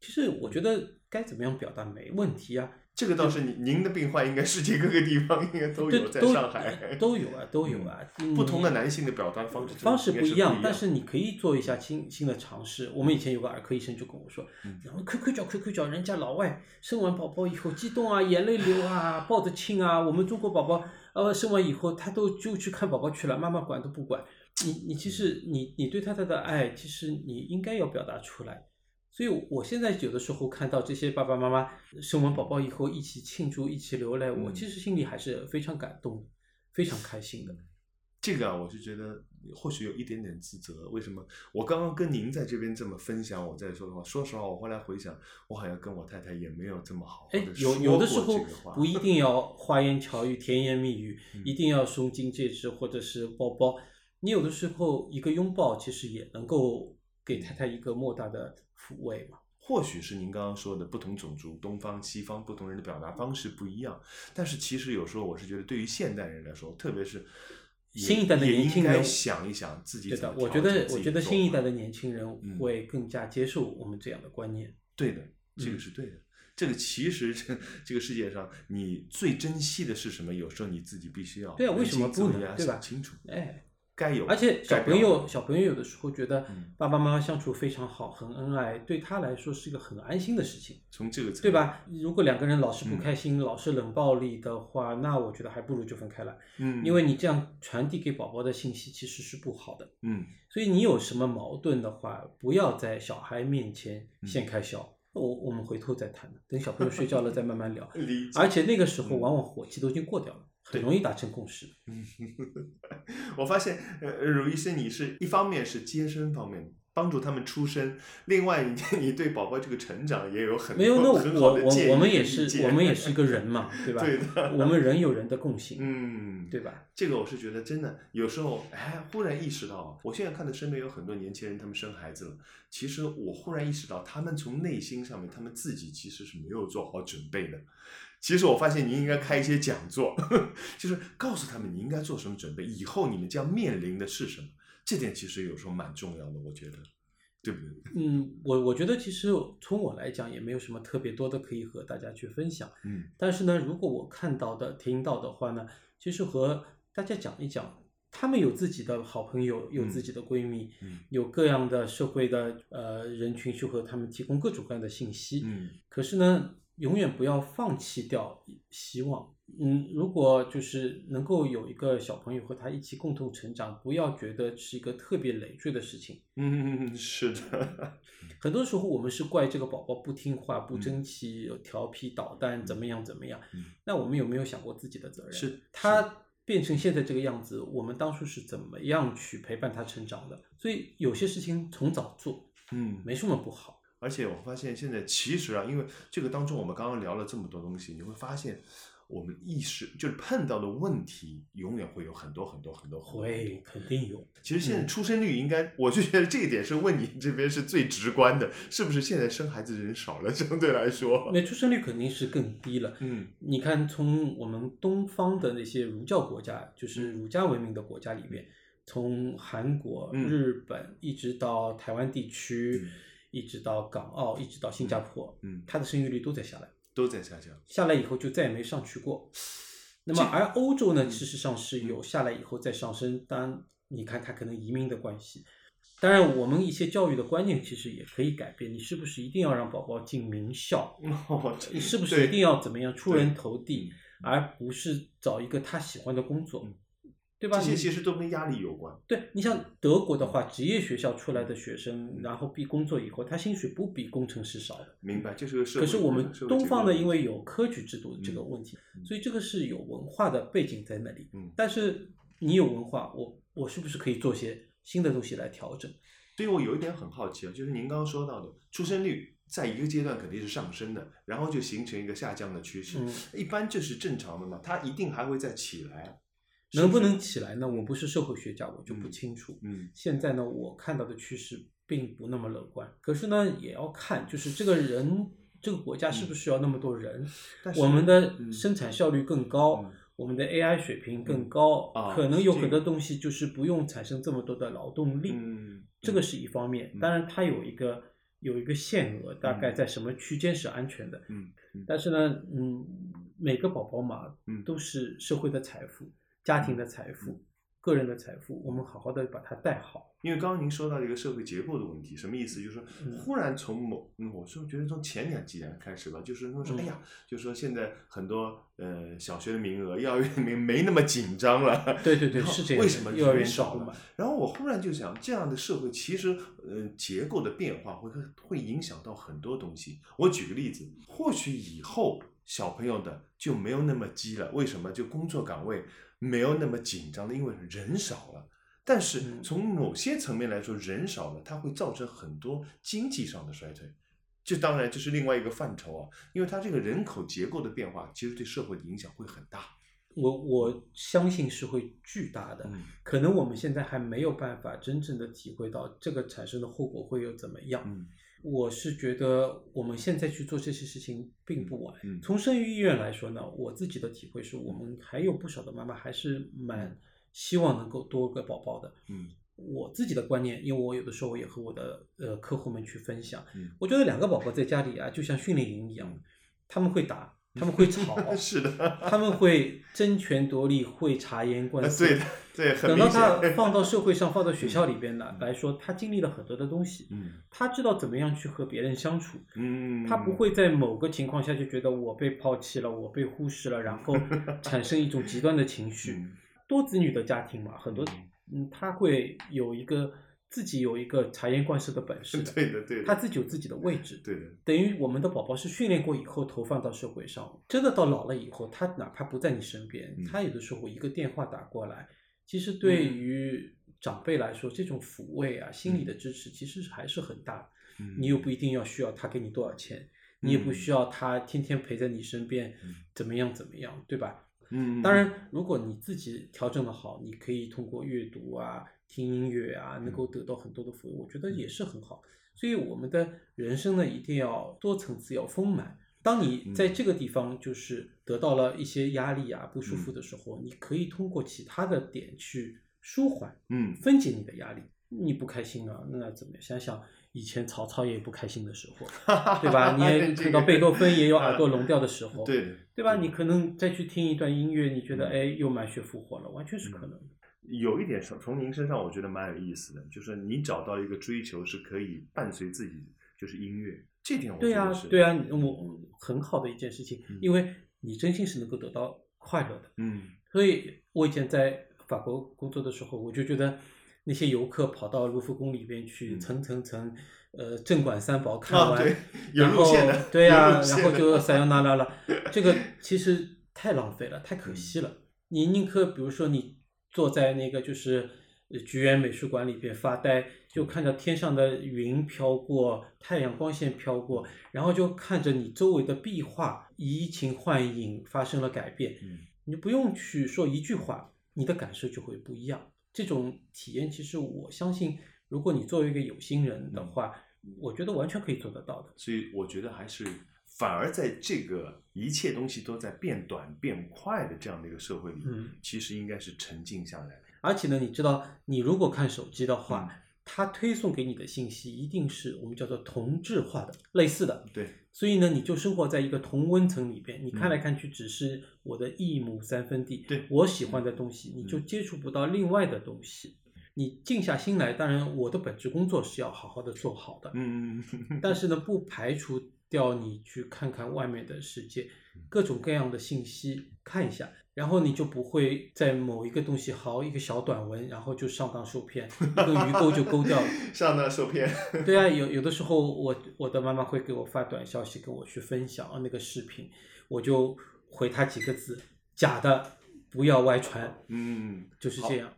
Speaker 4: 其实我觉得该怎么样表达没问题啊，
Speaker 3: 这个倒是您您的病患应该世界各个地方应该都有，在上海
Speaker 4: 都有啊，都有啊。
Speaker 3: 不同的男性的表达方式
Speaker 4: 方式不一样，但是你可以做一下新新的尝试。我们以前有个儿科医生就跟我说，
Speaker 3: 嗯
Speaker 4: 然后亏亏叫亏亏叫，人家老外生完宝宝以后激动啊，眼泪流啊，抱着亲啊，我们中国宝宝呃生完以后他都就去看宝宝去了，妈妈管都不管。你你其实你你对他的的爱，其实你应该要表达出来。所以，我现在有的时候看到这些爸爸妈妈生完宝宝以后一起庆祝、一起流泪，我
Speaker 3: 嗯
Speaker 4: 其实心里还是非常感动的，非常开心的。
Speaker 3: 这个啊，我就觉得或许有一点点自责。为什么？我刚刚跟您在这边这么分享，我在说的话，说实话，我后来回想，我好像跟我太太也没有这么好好
Speaker 4: 哎有有的时候不一定要花言巧语、甜言蜜语，
Speaker 3: 嗯
Speaker 4: 一定要胸金戒指或者是包包。你有的时候一个拥抱，其实也能够给太太一个莫大的抚慰嘛。
Speaker 3: 或许是您刚刚说的不同种族、东方、西方不同人的表达方式不一样，但是其实有时候我是觉得，对于现代人来说，特别是也
Speaker 4: 新一代的年轻人
Speaker 3: 想一想自己
Speaker 4: 对的，
Speaker 3: 怎么
Speaker 4: 我觉得
Speaker 3: 调整自己
Speaker 4: 我觉得
Speaker 3: 做法
Speaker 4: 新一代的年轻人
Speaker 3: 嗯
Speaker 4: 会更加接受我们这样的观念。
Speaker 3: 对的，这个
Speaker 4: 嗯
Speaker 3: 是对的。这个其实这这个世界上，你最珍惜的是什么？有时候你自己必须要
Speaker 4: 对啊为什么不能对吧
Speaker 3: 想清楚，
Speaker 4: 哎，
Speaker 3: 该有。
Speaker 4: 而且小朋友小朋友有的时候觉得
Speaker 3: 嗯
Speaker 4: 爸爸妈妈相处非常好，很恩爱，对他来说是一个很安心的事情。
Speaker 3: 从这个？
Speaker 4: 对吧？如果两个人老是不
Speaker 3: 嗯
Speaker 4: 开心，老是冷暴力的话，那我觉得还不如就分开来，
Speaker 3: 嗯，
Speaker 4: 因为你这样传递给宝宝的信息其实是不好的。
Speaker 3: 嗯
Speaker 4: 所以你有什么矛盾的话，不要在小孩面前
Speaker 3: 嗯
Speaker 4: 先开销。我我们回头再谈，等小朋友睡觉了再慢慢聊。而且那个时候
Speaker 3: 嗯
Speaker 4: 往往火气都已经过掉了，很容易达成共识。
Speaker 3: 我发现，呃，鲁医生，你是一方面是接生方面帮助他们出生，另外你 你对宝宝这个成长也有很
Speaker 4: 没有，那我我我们也是我们也是一个 人嘛，对吧？
Speaker 3: 对的
Speaker 4: 我们人有人的共性，
Speaker 3: 嗯，
Speaker 4: 对吧？
Speaker 3: 这个我是觉得真的，有时候哎，忽然意识到，我现在看到身边有很多年轻人，他们生孩子了。其实我忽然意识到，他们从内心上面，他们自己其实是没有做好准备的。其实我发现你应该开一些讲座，就是告诉他们你应该做什么准备，以后你们将面临的是什么。这点其实有时候蛮重要的，我觉得，对不对？
Speaker 4: 嗯，我我觉得其实从我来讲也没有什么特别多的可以和大家去分享。
Speaker 3: 嗯
Speaker 4: 但是呢，如果我看到的、听到的话呢，其实和大家讲一讲，他们有自己的好朋友，有自己的闺蜜，
Speaker 3: 嗯
Speaker 4: 有各样的社会的呃人群去和他们提供各种各样的信息。
Speaker 3: 嗯
Speaker 4: 可是呢，永远不要放弃掉希望。嗯，如果就是能够有一个小朋友和他一起共同成长，不要觉得是一个特别累赘的事情。
Speaker 3: 嗯，是的，
Speaker 4: 很多时候我们是怪这个宝宝不听话、不
Speaker 3: 嗯
Speaker 4: 争气、调皮捣蛋，怎么样怎么样。
Speaker 3: 嗯
Speaker 4: 那我们有没有想过自己的责任？
Speaker 3: 是
Speaker 4: 他变成现在这个样子，我们当初是怎么样去陪伴他成长的？所以有些事情从早做，
Speaker 3: 嗯，
Speaker 4: 没什么不好。
Speaker 3: 而且我发现现在其实啊，因为这个当中我们刚刚聊了这么多东西，你会发现我们意识就是碰到的问题，永远会有很多很多很多。
Speaker 4: 会肯定有。
Speaker 3: 其实现在
Speaker 4: 嗯
Speaker 3: 出生率应该，我就觉得这一点是问你这边是最直观的，是不是现在生孩子的人少了？相对来说，
Speaker 4: 那出生率肯定是更低了。
Speaker 3: 嗯
Speaker 4: 你看，从我们东方的那些儒教国家，就是儒家文明的国家里面，从韩国、
Speaker 3: 嗯
Speaker 4: 日本一直到台湾地区，
Speaker 3: 嗯
Speaker 4: 一直到港澳，一直到新加坡，
Speaker 3: 嗯，
Speaker 4: 它的生育率都在下来。
Speaker 3: 都在下降。
Speaker 4: 下来以后就再也没上去过。那么，而欧洲呢，事实上是有下来以后再上升。当然，你看它可能移民的关系。当然，我们一些教育的观念其实也可以改变。你是不是一定要让宝宝进名校？
Speaker 3: 哦，
Speaker 4: 你是不是一定要怎么样出人头地，而不是找一个他喜欢的工作
Speaker 3: 嗯，
Speaker 4: 对吧？
Speaker 3: 这些其实都跟压力有关。
Speaker 4: 对你像德国的话，职业学校出来的学生，然后毕工作以后，他薪水不比工程师少的。
Speaker 3: 明白，这是个社会。
Speaker 4: 可是我们东方呢，因为有科举制度的这个问题，
Speaker 3: 嗯
Speaker 4: 所以这个是有文化的背景在那里。
Speaker 3: 嗯
Speaker 4: 但是你有文化，我我是不是可以做些新的东西来调整？
Speaker 3: 所以我有一点很好奇啊，就是您刚刚说到的出生率在一个阶段肯定是上升的，然后就形成一个下降的趋势，
Speaker 4: 嗯
Speaker 3: 一般这是正常的嘛？它一定还会再起来，是
Speaker 4: 能不能起来呢？我不是社会学家，我就不清楚。
Speaker 3: 嗯
Speaker 4: 现在呢，我看到的趋势并不那么乐观。可是呢，也要看，就是这个人，这个国家是不是需要那么多人？我们的
Speaker 3: 嗯
Speaker 4: 生产效率更高，
Speaker 3: 嗯
Speaker 4: 我们的 AI 水平更高，
Speaker 3: 啊
Speaker 4: 可能有很多东西就是不用产生这么多的劳动力。
Speaker 3: 嗯，
Speaker 4: 这个是一方面，
Speaker 3: 嗯
Speaker 4: 当然它有一个有一个限额，大概
Speaker 3: 嗯
Speaker 4: 在什么区间是安全的。
Speaker 3: 嗯嗯
Speaker 4: 但是呢，嗯，每个宝宝嘛，
Speaker 3: 嗯
Speaker 4: 都是社会的财富、家庭的财富、个人的财富，我们好好的把它带好。
Speaker 3: 因为刚刚您说到一个社会结构的问题，什么意思？就是忽然从某，嗯，我是觉得从前两几年开始吧，就是说说，
Speaker 4: 嗯
Speaker 3: 哎呀，就是说现在很多呃小学的名额、幼儿园的名没那么紧张了。
Speaker 4: 对对对，是这样的。
Speaker 3: 为什么
Speaker 4: 幼儿园
Speaker 3: 少了
Speaker 4: 嘛？
Speaker 3: 然后我忽然就想，这样的社会其实，呃，结构的变化会会影响到很多东西。我举个例子，或许以后小朋友的就没有那么鸡了，为什么？就工作岗位没有那么紧张的，因为人少了。但是
Speaker 4: 嗯
Speaker 3: 从某些层面来说，人少了，它会造成很多经济上的衰退。这当然这是另外一个范畴啊，因为它这个人口结构的变化，其实对社会的影响会很大。
Speaker 4: 我我相信是会巨大的。
Speaker 3: 嗯
Speaker 4: 可能我们现在还没有办法真正的体会到这个产生的后果会有怎么样。
Speaker 3: 嗯
Speaker 4: 我是觉得我们现在去做这些事情并不晚。
Speaker 3: 嗯
Speaker 4: 从生育意愿来说呢，我自己的体会是我们还有不少的妈妈还是蛮希望能够多个宝宝的。
Speaker 3: 嗯
Speaker 4: 我自己的观念，因为我有的时候也和我的呃客户们去分享，
Speaker 3: 嗯
Speaker 4: 我觉得两个宝宝在家里啊，就像训练营一样，他们会打，他们会吵，
Speaker 3: 是的，
Speaker 4: 他们会争权夺利，会察言观色。
Speaker 3: 啊对的，对，很
Speaker 4: 等到。他放到社会上，放到学校里边呢来说，他经历了很多的东西，
Speaker 3: 嗯
Speaker 4: 他知道怎么样去和别人相处，
Speaker 3: 嗯，
Speaker 4: 他不会在某个情况下就觉得我被抛弃了，我被忽视了，然后 产生一种极端的情绪。
Speaker 3: 嗯
Speaker 4: 多子女的家庭嘛，很多嗯，他会有一个自己有一个察言观色的本事的，
Speaker 3: 对的，对的，
Speaker 4: 他自己有自己的位置。
Speaker 3: 对的，
Speaker 4: 等于我们的宝宝是训练过以后投放到社会上，真的到老了以后，他哪怕不在你身边，
Speaker 3: 嗯
Speaker 4: 他有的时候一个电话打过来，其实对于长辈来说，这种抚慰啊、心理的支持，其实是还是很大。
Speaker 3: 嗯
Speaker 4: 你又不一定要需要他给你多少钱，你也不需要他天天陪在你身边
Speaker 3: 嗯，
Speaker 4: 怎么样怎么样，对吧？
Speaker 3: 嗯，
Speaker 4: 当然，如果你自己调整的好，你可以通过阅读啊、听音乐啊，能
Speaker 3: 嗯
Speaker 4: 够得到很多的抚慰，我觉得也是很好。所以我们的人生呢，一定要多层次，要丰满。当你
Speaker 3: 嗯
Speaker 4: 在这个地方就是得到了一些压力啊、不舒服的时候，你可以通过其他的点去舒缓、
Speaker 3: 嗯
Speaker 4: 分解你的压力。你不开心了，那怎么样？想想以前曹操也有不开心的时候，对吧？你也看到贝多芬也有耳朵聋掉的时 候，
Speaker 3: 对，
Speaker 4: 对吧？你可能再去听一段音乐，你觉得
Speaker 3: 嗯
Speaker 4: 哎又满血复活了，完全是可能的。
Speaker 3: 有一点从从您身上我觉得蛮有意思的，就是你找到一个追求是可以伴随自己，就是音乐，这点我觉得是，
Speaker 4: 对啊、我很好的一件事情
Speaker 3: 嗯，
Speaker 4: 因为你真心是能够得到快乐的。
Speaker 3: 嗯。
Speaker 4: 所以我以前在法国工作的时候，我就觉得那些游客跑到卢浮宫里边去，
Speaker 3: 嗯。
Speaker 4: 层层层，呃，镇馆三宝看完，然后
Speaker 3: 路线的
Speaker 4: 对呀、然后就撒由那拉了，这个其实太浪费了，太可惜了。你宁可比如说你坐在那个就是呃菊园美术馆里边发呆，就看着天上的云飘过，太阳光线飘过，然后就看着你周围的壁画移情换影发生了改变，
Speaker 3: 嗯
Speaker 4: 你不用去说一句话，你的感受就会不一样。这种体验，其实我相信，如果你作为一个有心人的话，我觉得完全可以做得到的。
Speaker 3: 所以我觉得还是反而在这个一切东西都在变短变快的这样的一个社会里，
Speaker 4: 嗯
Speaker 3: 其实应该是沉静下来。
Speaker 4: 而且呢，你知道，你如果看手机的话，
Speaker 3: 嗯
Speaker 4: 它推送给你的信息一定是我们叫做同质化的、类似的。
Speaker 3: 对，
Speaker 4: 所以呢，你就生活在一个同温层里边，你看来看去只是我的一亩三分地，
Speaker 3: 对
Speaker 4: 我喜欢的东西，你就
Speaker 3: 嗯
Speaker 4: 接触不到另外的东西。你静下心来，当然我的本职工作是要好好的做好的，
Speaker 3: 嗯，
Speaker 4: 但是呢，不排除掉你去看看外面的世界，各种各样的信息看一下，然后你就不会在某一个东西好一个小短文，然后就上当受骗，一个鱼钩就勾掉了。
Speaker 3: 上当受骗。
Speaker 4: 对啊，有有的时候我我的妈妈会给我发短消息，跟我去分享啊那个视频，我就回她几个字：假的，不要外传，
Speaker 3: 嗯，
Speaker 4: 就是这样。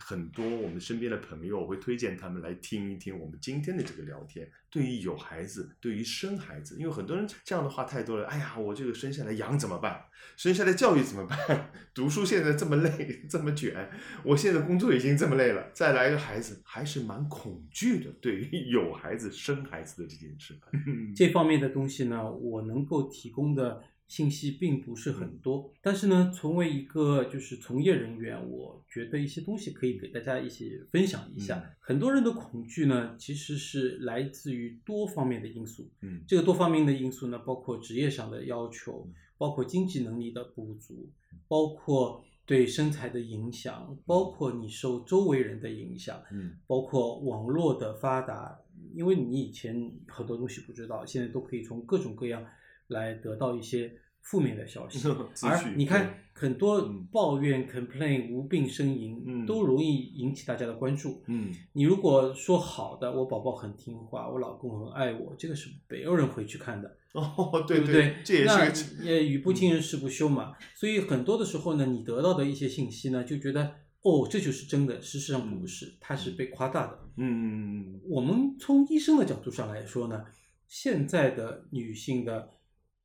Speaker 3: 很多我们身边的朋友，我会推荐他们来听一听我们今天的这个聊天。对于有孩子，对于生孩子，因为很多人这样的话太多了。哎呀，我这个生下来养怎么办？生下来教育怎么办？读书现在这么累，这么卷，我现在工作已经这么累了，再来一个孩子，还是蛮恐惧的。对于有孩子、生孩子的这件事，
Speaker 4: 这方面的东西呢，我能够提供的信息并不是很多，但是呢，作为一个就是从业人员，我觉得一些东西可以给大家一起分享一下。
Speaker 3: 嗯。
Speaker 4: 很多人的恐惧呢，其实是来自于多方面的因素。
Speaker 3: 嗯。
Speaker 4: 这个多方面的因素呢，包括职业上的要求，包括经济能力的不足，包括对身材的影响，包括你受周围人的影响，
Speaker 3: 嗯。
Speaker 4: 包括网络的发达，因为你以前很多东西不知道，现在都可以从各种各样来得到一些负面的消息 而
Speaker 3: 讯
Speaker 4: 你看，很多
Speaker 3: 嗯
Speaker 4: 抱怨、complain、无病呻吟，
Speaker 3: 嗯
Speaker 4: 都容易引起大家的关注。
Speaker 3: 嗯
Speaker 4: 你如果说好的，我宝宝很听话，我老公很爱我，这个是没有人会去看的。
Speaker 3: 哦，对
Speaker 4: 不对？
Speaker 3: 这也
Speaker 4: 那
Speaker 3: 是个
Speaker 4: 也语不惊人誓不休嘛。所以很多的时候呢，你得到的一些信息呢，就觉得哦，这就是真的，事实上不是，它是被夸大的。
Speaker 3: 嗯
Speaker 4: 我们从医生的角度上来说呢，现在的女性的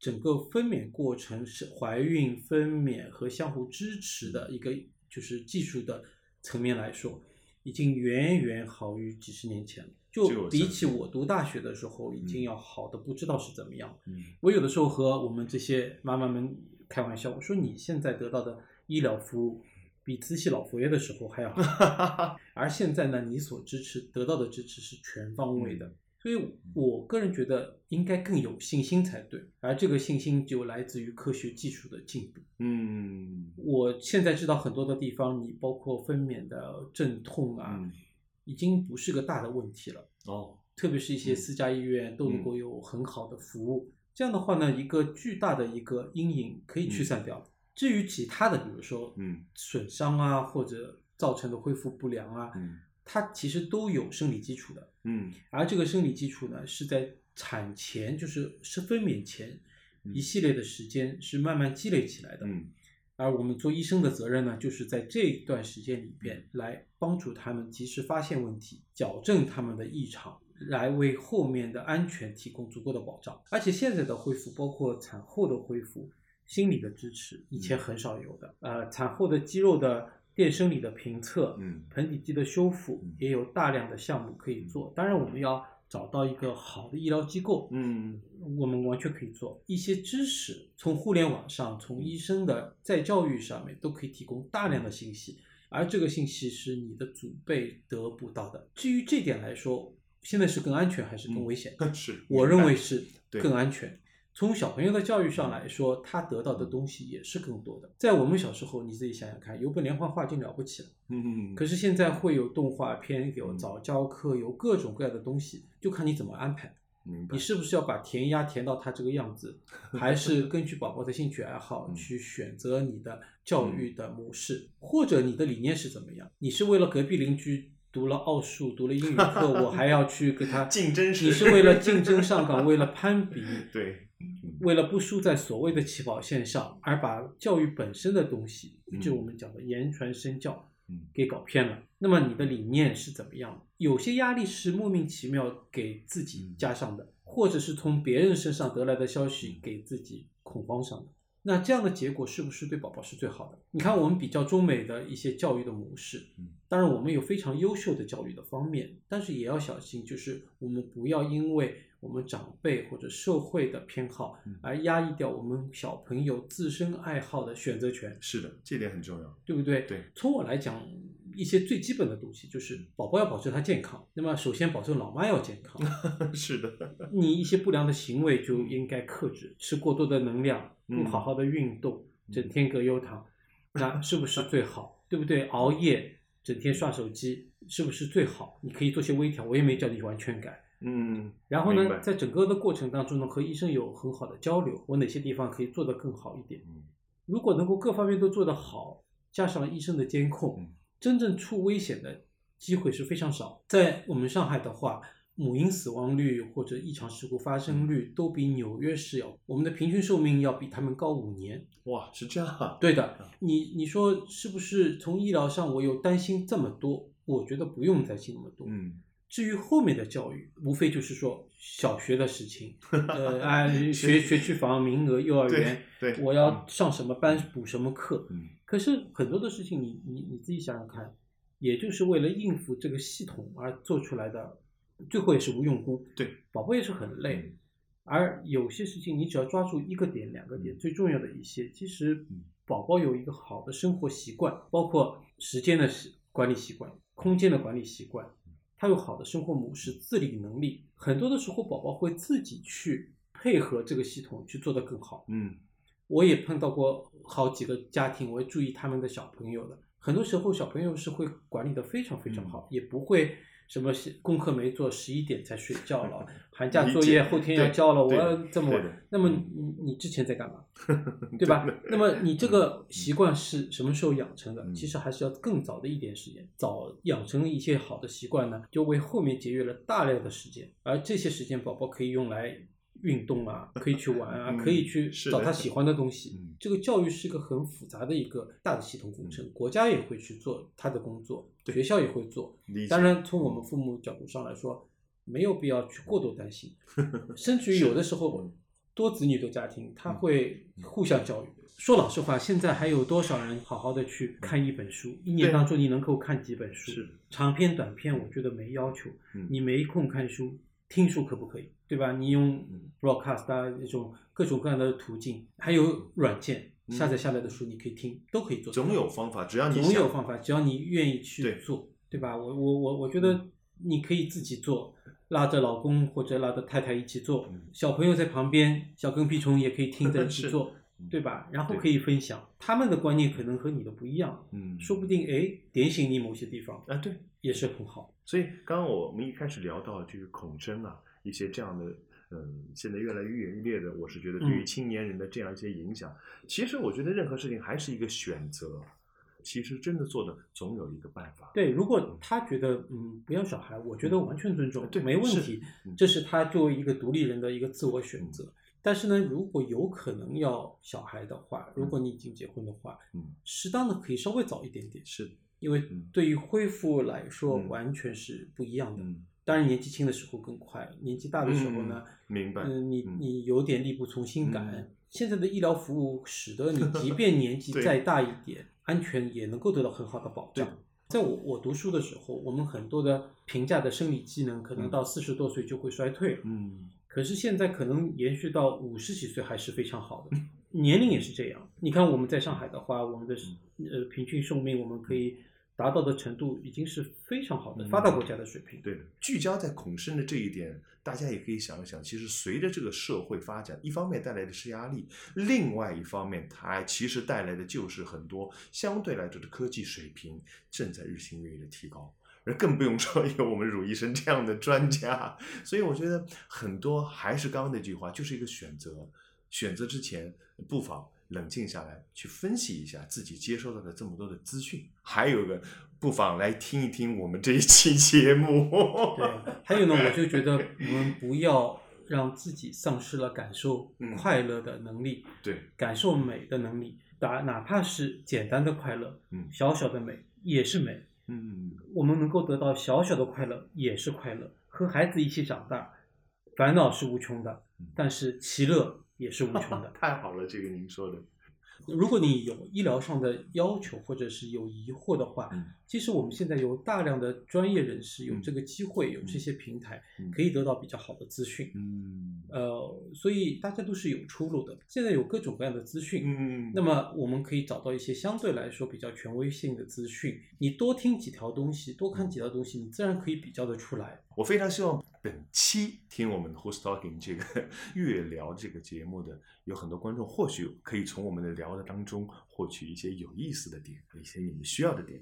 Speaker 4: 整个分娩过程是怀孕、分娩和相互支持的一个就是技术的层面来说，已经远远好于几十年前了。就比起我读大学的时候，已经要好的不知道是怎么样。
Speaker 3: 嗯
Speaker 4: 我有的时候和我们这些妈妈们开玩笑，我说你现在得到的医疗服务比慈禧老佛爷的时候还要好，而现在呢，你所支持得到的支持是全方位的，所以我个人觉得应该更有信心才对，而这个信心就来自于科学技术的进步。
Speaker 3: 嗯
Speaker 4: 我现在知道很多的地方，你包括分娩的阵痛啊，
Speaker 3: 嗯
Speaker 4: 已经不是个大的问题了。
Speaker 3: 哦
Speaker 4: 特别是一些
Speaker 3: 嗯
Speaker 4: 私家医院都能够有很好的服务。这样的话呢，一个巨大的一个阴影可以驱散掉。至于其他的，比如说
Speaker 3: 嗯
Speaker 4: 损伤啊，或者造成的恢复不良啊，
Speaker 3: 嗯
Speaker 4: 它其实都有生理基础的。
Speaker 3: 嗯
Speaker 4: 而这个生理基础呢，是在产前，就是是分娩前
Speaker 3: 嗯
Speaker 4: 一系列的时间是慢慢积累起来的。
Speaker 3: 嗯
Speaker 4: 而我们做医生的责任呢，就是在这一段时间里边来帮助他们及时发现问题，矫正他们的异常，来为后面的安全提供足够的保障。而且现在的恢复，包括产后的恢复、心理的支持，以前很少有的。呃，产后的肌肉的电生理的评测，
Speaker 3: 嗯
Speaker 4: 盆底肌的修复
Speaker 3: 嗯，
Speaker 4: 也有大量的项目可以做。当然，我们要找到一个好的医疗机构，
Speaker 3: 嗯
Speaker 4: 我们完全可以做一些知识，从互联网上，从医生的再教育上面都可以提供大量的信息，而这个信息是你的祖辈得不到的。至于这点来说，现在是更安全还是更危险？
Speaker 3: 嗯是，
Speaker 4: 我认为是更安全。从小朋友的教育上来说，他得到的东西也是更多的。在我们小时候，你自己想想看，有本连环画就了不起了。
Speaker 3: 嗯嗯
Speaker 4: 可是现在会有动画片，有
Speaker 3: 嗯
Speaker 4: 早教课，有各种各样的东西，就看你怎么安排。
Speaker 3: 明白
Speaker 4: 你是不是要把填鸭填到他这个样子，还是根据宝宝的兴趣爱好
Speaker 3: 嗯
Speaker 4: 去选择你的教育的模式，或者你的理念是怎么样？你是为了隔壁邻居读了奥数、读了英语课，我还要去跟他
Speaker 3: 竞争是
Speaker 4: 你是为了竞争上岗，为了攀比，
Speaker 3: 对嗯
Speaker 4: 为了不输在所谓的起跑线上，而把教育本身的东西，
Speaker 3: 嗯
Speaker 4: 就我们讲的言传身教，
Speaker 3: 嗯
Speaker 4: 给搞偏了。那么你的理念是怎么样的？有些压力是莫名其妙给自己加上的，或者是从别人身上得来的消息给自己恐慌上的。那这样的结果是不是对宝宝是最好的？你看，我们比较中美的一些教育的模式，
Speaker 3: 嗯，
Speaker 4: 当然我们有非常优秀的教育的方面，但是也要小心，就是我们不要因为我们长辈或者社会的偏好
Speaker 3: 嗯
Speaker 4: 而压抑掉我们小朋友自身爱好的选择权，
Speaker 3: 是的，这点很重要。
Speaker 4: 对不对？
Speaker 3: 对，
Speaker 4: 从我来讲，一些最基本的东西就是宝宝要保证他健康，那么首先保证老妈要健康，
Speaker 3: 是的，
Speaker 4: 你一些不良的行为就应该克制，吃过多的能量，不
Speaker 3: 嗯
Speaker 4: 好好的运动，整天葛优躺，那是不是最好？对不对？熬夜，整天刷手机，是不是最好？你可以做些微调，我也没叫你完全改。
Speaker 3: 嗯，
Speaker 4: 然后呢，在整个的过程当中呢，和医生有很好的交流，我哪些地方可以做得更好一点？
Speaker 3: 嗯
Speaker 4: 如果能够各方面都做得好，加上医生的监控，
Speaker 3: 嗯
Speaker 4: 真正出危险的机会是非常少。在我们上海的话，母婴死亡率或者异常事故发生率都比纽约市要，我们的平均寿命要比他们高五年。
Speaker 3: 哇，是这样啊。
Speaker 4: 对的，你你说是不是从医疗上我有担心这么多？我觉得不用担心那么多。
Speaker 3: 嗯，
Speaker 4: 至于后面的教育，无非就是说小学的事情，呃，啊，学学区房名额、幼儿园，
Speaker 3: 对对
Speaker 4: 我要上什么班、补什么课。
Speaker 3: 嗯
Speaker 4: 可是很多的事情你，你你自己想想看，也就是为了应付这个系统而做出来的，最后也是无用功。
Speaker 3: 对，
Speaker 4: 宝宝也是很累。
Speaker 3: 嗯
Speaker 4: 而有些事情，你只要抓住一个点、两个点，
Speaker 3: 嗯
Speaker 4: 最重要的一些，其实
Speaker 3: 嗯
Speaker 4: 宝宝有一个好的生活习惯，包括时间的管理习惯、空间的管理习惯，他有好的生活模式、自理能力，很多的时候宝宝会自己去配合这个系统去做得更好。
Speaker 3: 嗯
Speaker 4: 我也碰到过好几个家庭，我也注意他们的小朋友的。很多时候小朋友是会管理的非常非常好，也不会什么功课没做，十一点才睡觉了，寒假作业后天要交了，我要这么晚。那么你你之前在干嘛？对吧？那么你这个习惯是什么时候养成的？
Speaker 3: 嗯
Speaker 4: 其实还是要更早的一点时间，早养成一些好的习惯呢，就为后面节约了大量的时间，而这些时间宝宝可以用来运动啊，可以去玩啊，
Speaker 3: 嗯
Speaker 4: 可以去找他喜欢的东西。
Speaker 3: 嗯
Speaker 4: 这个教育是一个很复杂的一个大的系统工程，国家也会去做他的工作，学校也会做。当然，从我们父母角度上来说，没有必要去过多担心，甚至于有的时候多子女的家庭，他会互相教育。说老实话，现在还有多少人好好的去看一本书？一年当中你能够看几本书？
Speaker 3: 是
Speaker 4: 长篇、短篇，我觉得没要求。
Speaker 3: 嗯
Speaker 4: 你没空看书，听书可不可以？对吧？你用
Speaker 3: 嗯
Speaker 4: broadcast 啊这种各种各样的途径，还有软件
Speaker 3: 嗯
Speaker 4: 下载下来的书，你可以听，都可以做。
Speaker 3: 总有方法，只要你
Speaker 4: 总有方法，只要你愿意去做，对吧？我我我我觉得你可以自己做，拉着老公或者拉着太太一起做，
Speaker 3: 嗯
Speaker 4: 小朋友在旁边，小跟屁虫也可以听着一起 做，
Speaker 3: 嗯
Speaker 4: 对吧？然后可以分享，他们的观念可能和你的不一样，
Speaker 3: 嗯
Speaker 4: 说不定哎点醒你某些地方
Speaker 3: 啊，对，
Speaker 4: 也是很好。
Speaker 3: 所以刚刚我们一开始聊到就是恐生啊，一些这样的，嗯，现在越来越演越烈的，我是觉得对于
Speaker 4: 嗯
Speaker 3: 青年人的这样一些影响，其实我觉得任何事情还是一个选择，其实真的做的总有一个办法。
Speaker 4: 对，如果他觉得嗯不要小孩，我觉得完全尊重，
Speaker 3: 对
Speaker 4: 没问
Speaker 3: 是
Speaker 4: 题
Speaker 3: 嗯，
Speaker 4: 这是他作为一个独立人的一个自我选择。但是呢，如果有可能要小孩的话，如果你已经结婚的话，
Speaker 3: 嗯，
Speaker 4: 适当的可以稍微早一点点，
Speaker 3: 是，
Speaker 4: 因为
Speaker 3: 嗯。
Speaker 4: 对于恢复来说
Speaker 3: 嗯。
Speaker 4: 完全是不一样的。
Speaker 3: 嗯，
Speaker 4: 当然，年纪轻的时候更快，年纪大的时候呢，
Speaker 3: 明白，
Speaker 4: 嗯，你
Speaker 3: 嗯。
Speaker 4: 你有点力不从心感。
Speaker 3: 嗯。
Speaker 4: 现在的医疗服务使得你即 便年纪再大一点，安全也能够得到很好的保障。在我我读书的时候，我们很多的评价的生理机能可能
Speaker 3: 嗯。
Speaker 4: 到四十多岁就会衰退了，
Speaker 3: 嗯，
Speaker 4: 可是现在可能延续到五十几岁还是非常好
Speaker 3: 嗯
Speaker 4: 的，年龄也是这样。你看我们在上海的话，我们的
Speaker 3: 嗯
Speaker 4: 呃平均寿命我们可以达到的程度已经是非常好的
Speaker 3: 嗯
Speaker 4: 发达国家的水平。
Speaker 3: 对的，聚焦在恐生的这一点，大家也可以想一想，其实随着这个社会发展，一方面带来的是压力，另外一方面它其实带来的就是很多相对来说的科技水平正在日新月异的提高。而更不用说有我们鲁医生这样的专家，所以我觉得很多还是刚刚那句话，就是一个选择。选择之前，不妨冷静下来，去分析一下自己接收到的这么多的资讯。还有一个，不妨来听一听我们这一期节目。
Speaker 4: 对，还有呢，我就觉得 我们不要让自己丧失了感受
Speaker 3: 嗯
Speaker 4: 快乐的能力，
Speaker 3: 对，
Speaker 4: 感受美的能力。哪哪怕是简单的快乐，
Speaker 3: 嗯
Speaker 4: 小小的美，也是美，
Speaker 3: 嗯，
Speaker 4: 我们能够得到小小的快乐也是快乐。和孩子一起长大，烦恼是无穷的，但是其乐也是无穷的。
Speaker 3: 太好了，这个您说的。
Speaker 4: 如果你有医疗上的要求，或者是有疑惑的话，
Speaker 3: 嗯
Speaker 4: 其实我们现在有大量的专业人士有
Speaker 3: 嗯
Speaker 4: 这个机会，有这些平台
Speaker 3: 嗯，
Speaker 4: 可以得到比较好的资讯。
Speaker 3: 嗯
Speaker 4: 呃，所以大家都是有出路的。现在有各种各样的资讯，
Speaker 3: 嗯，
Speaker 4: 那么我们可以找到一些相对来说比较权威性的资讯。你多听几条东西，多看几条东西，你自然可以比较的出来。
Speaker 3: 我非常希望本期听我们的 Who's Talking 这个 越聊这个节目的有很多观众，或许可以从我们的聊的当中获取一些有意思的点，一些你们需要的点。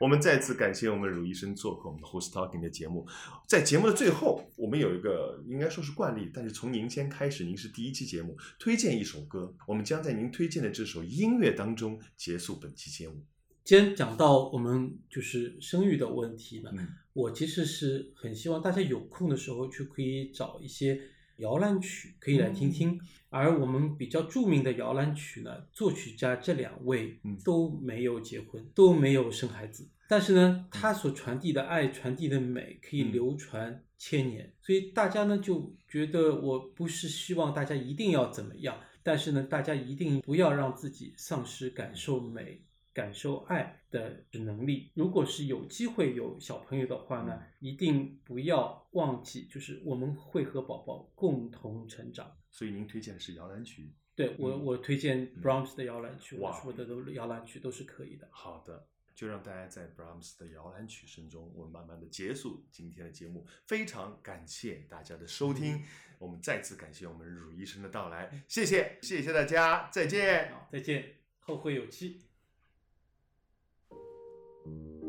Speaker 3: 我们再次感谢我们鲁医生做客我们的 Who's Talking 的节目。在节目的最后，我们有一个应该说是惯例，但是从您先开始，您是第一期节目，推荐一首歌，我们将在您推荐的这首音乐当中结束本期节目。
Speaker 4: 既然讲到我们就是生育的问题呢，
Speaker 3: 嗯
Speaker 4: 我其实是很希望大家有空的时候去可以找一些摇篮曲可以来听听。而我们比较著名的摇篮曲呢，作曲家这两位
Speaker 3: 嗯
Speaker 4: 都没有结婚，都没有生孩子，但是呢，他所传递的爱、传递的美可以
Speaker 3: 嗯
Speaker 4: 流传千年。所以大家呢就觉得我不是希望大家一定要怎么样，但是呢，大家一定不要让自己丧失感受美。感受爱的能力，如果是有机会有小朋友的话呢，一定不要忘记，就是我们会和宝宝共同成长。
Speaker 3: 所以您推荐的是摇篮曲。
Speaker 4: 对我，
Speaker 3: 嗯
Speaker 4: 我推荐 Brahms 的摇篮曲，我
Speaker 3: 哇
Speaker 4: 说的都摇篮曲都是可以的。
Speaker 3: 好的，就让大家在 Brahms 的摇篮曲声中，我们慢慢的结束今天的节目。非常感谢大家的收听，我们再次感谢我们汝医生的到来，谢谢，谢谢大家，再见。
Speaker 4: 好，再见，后会有期。thank you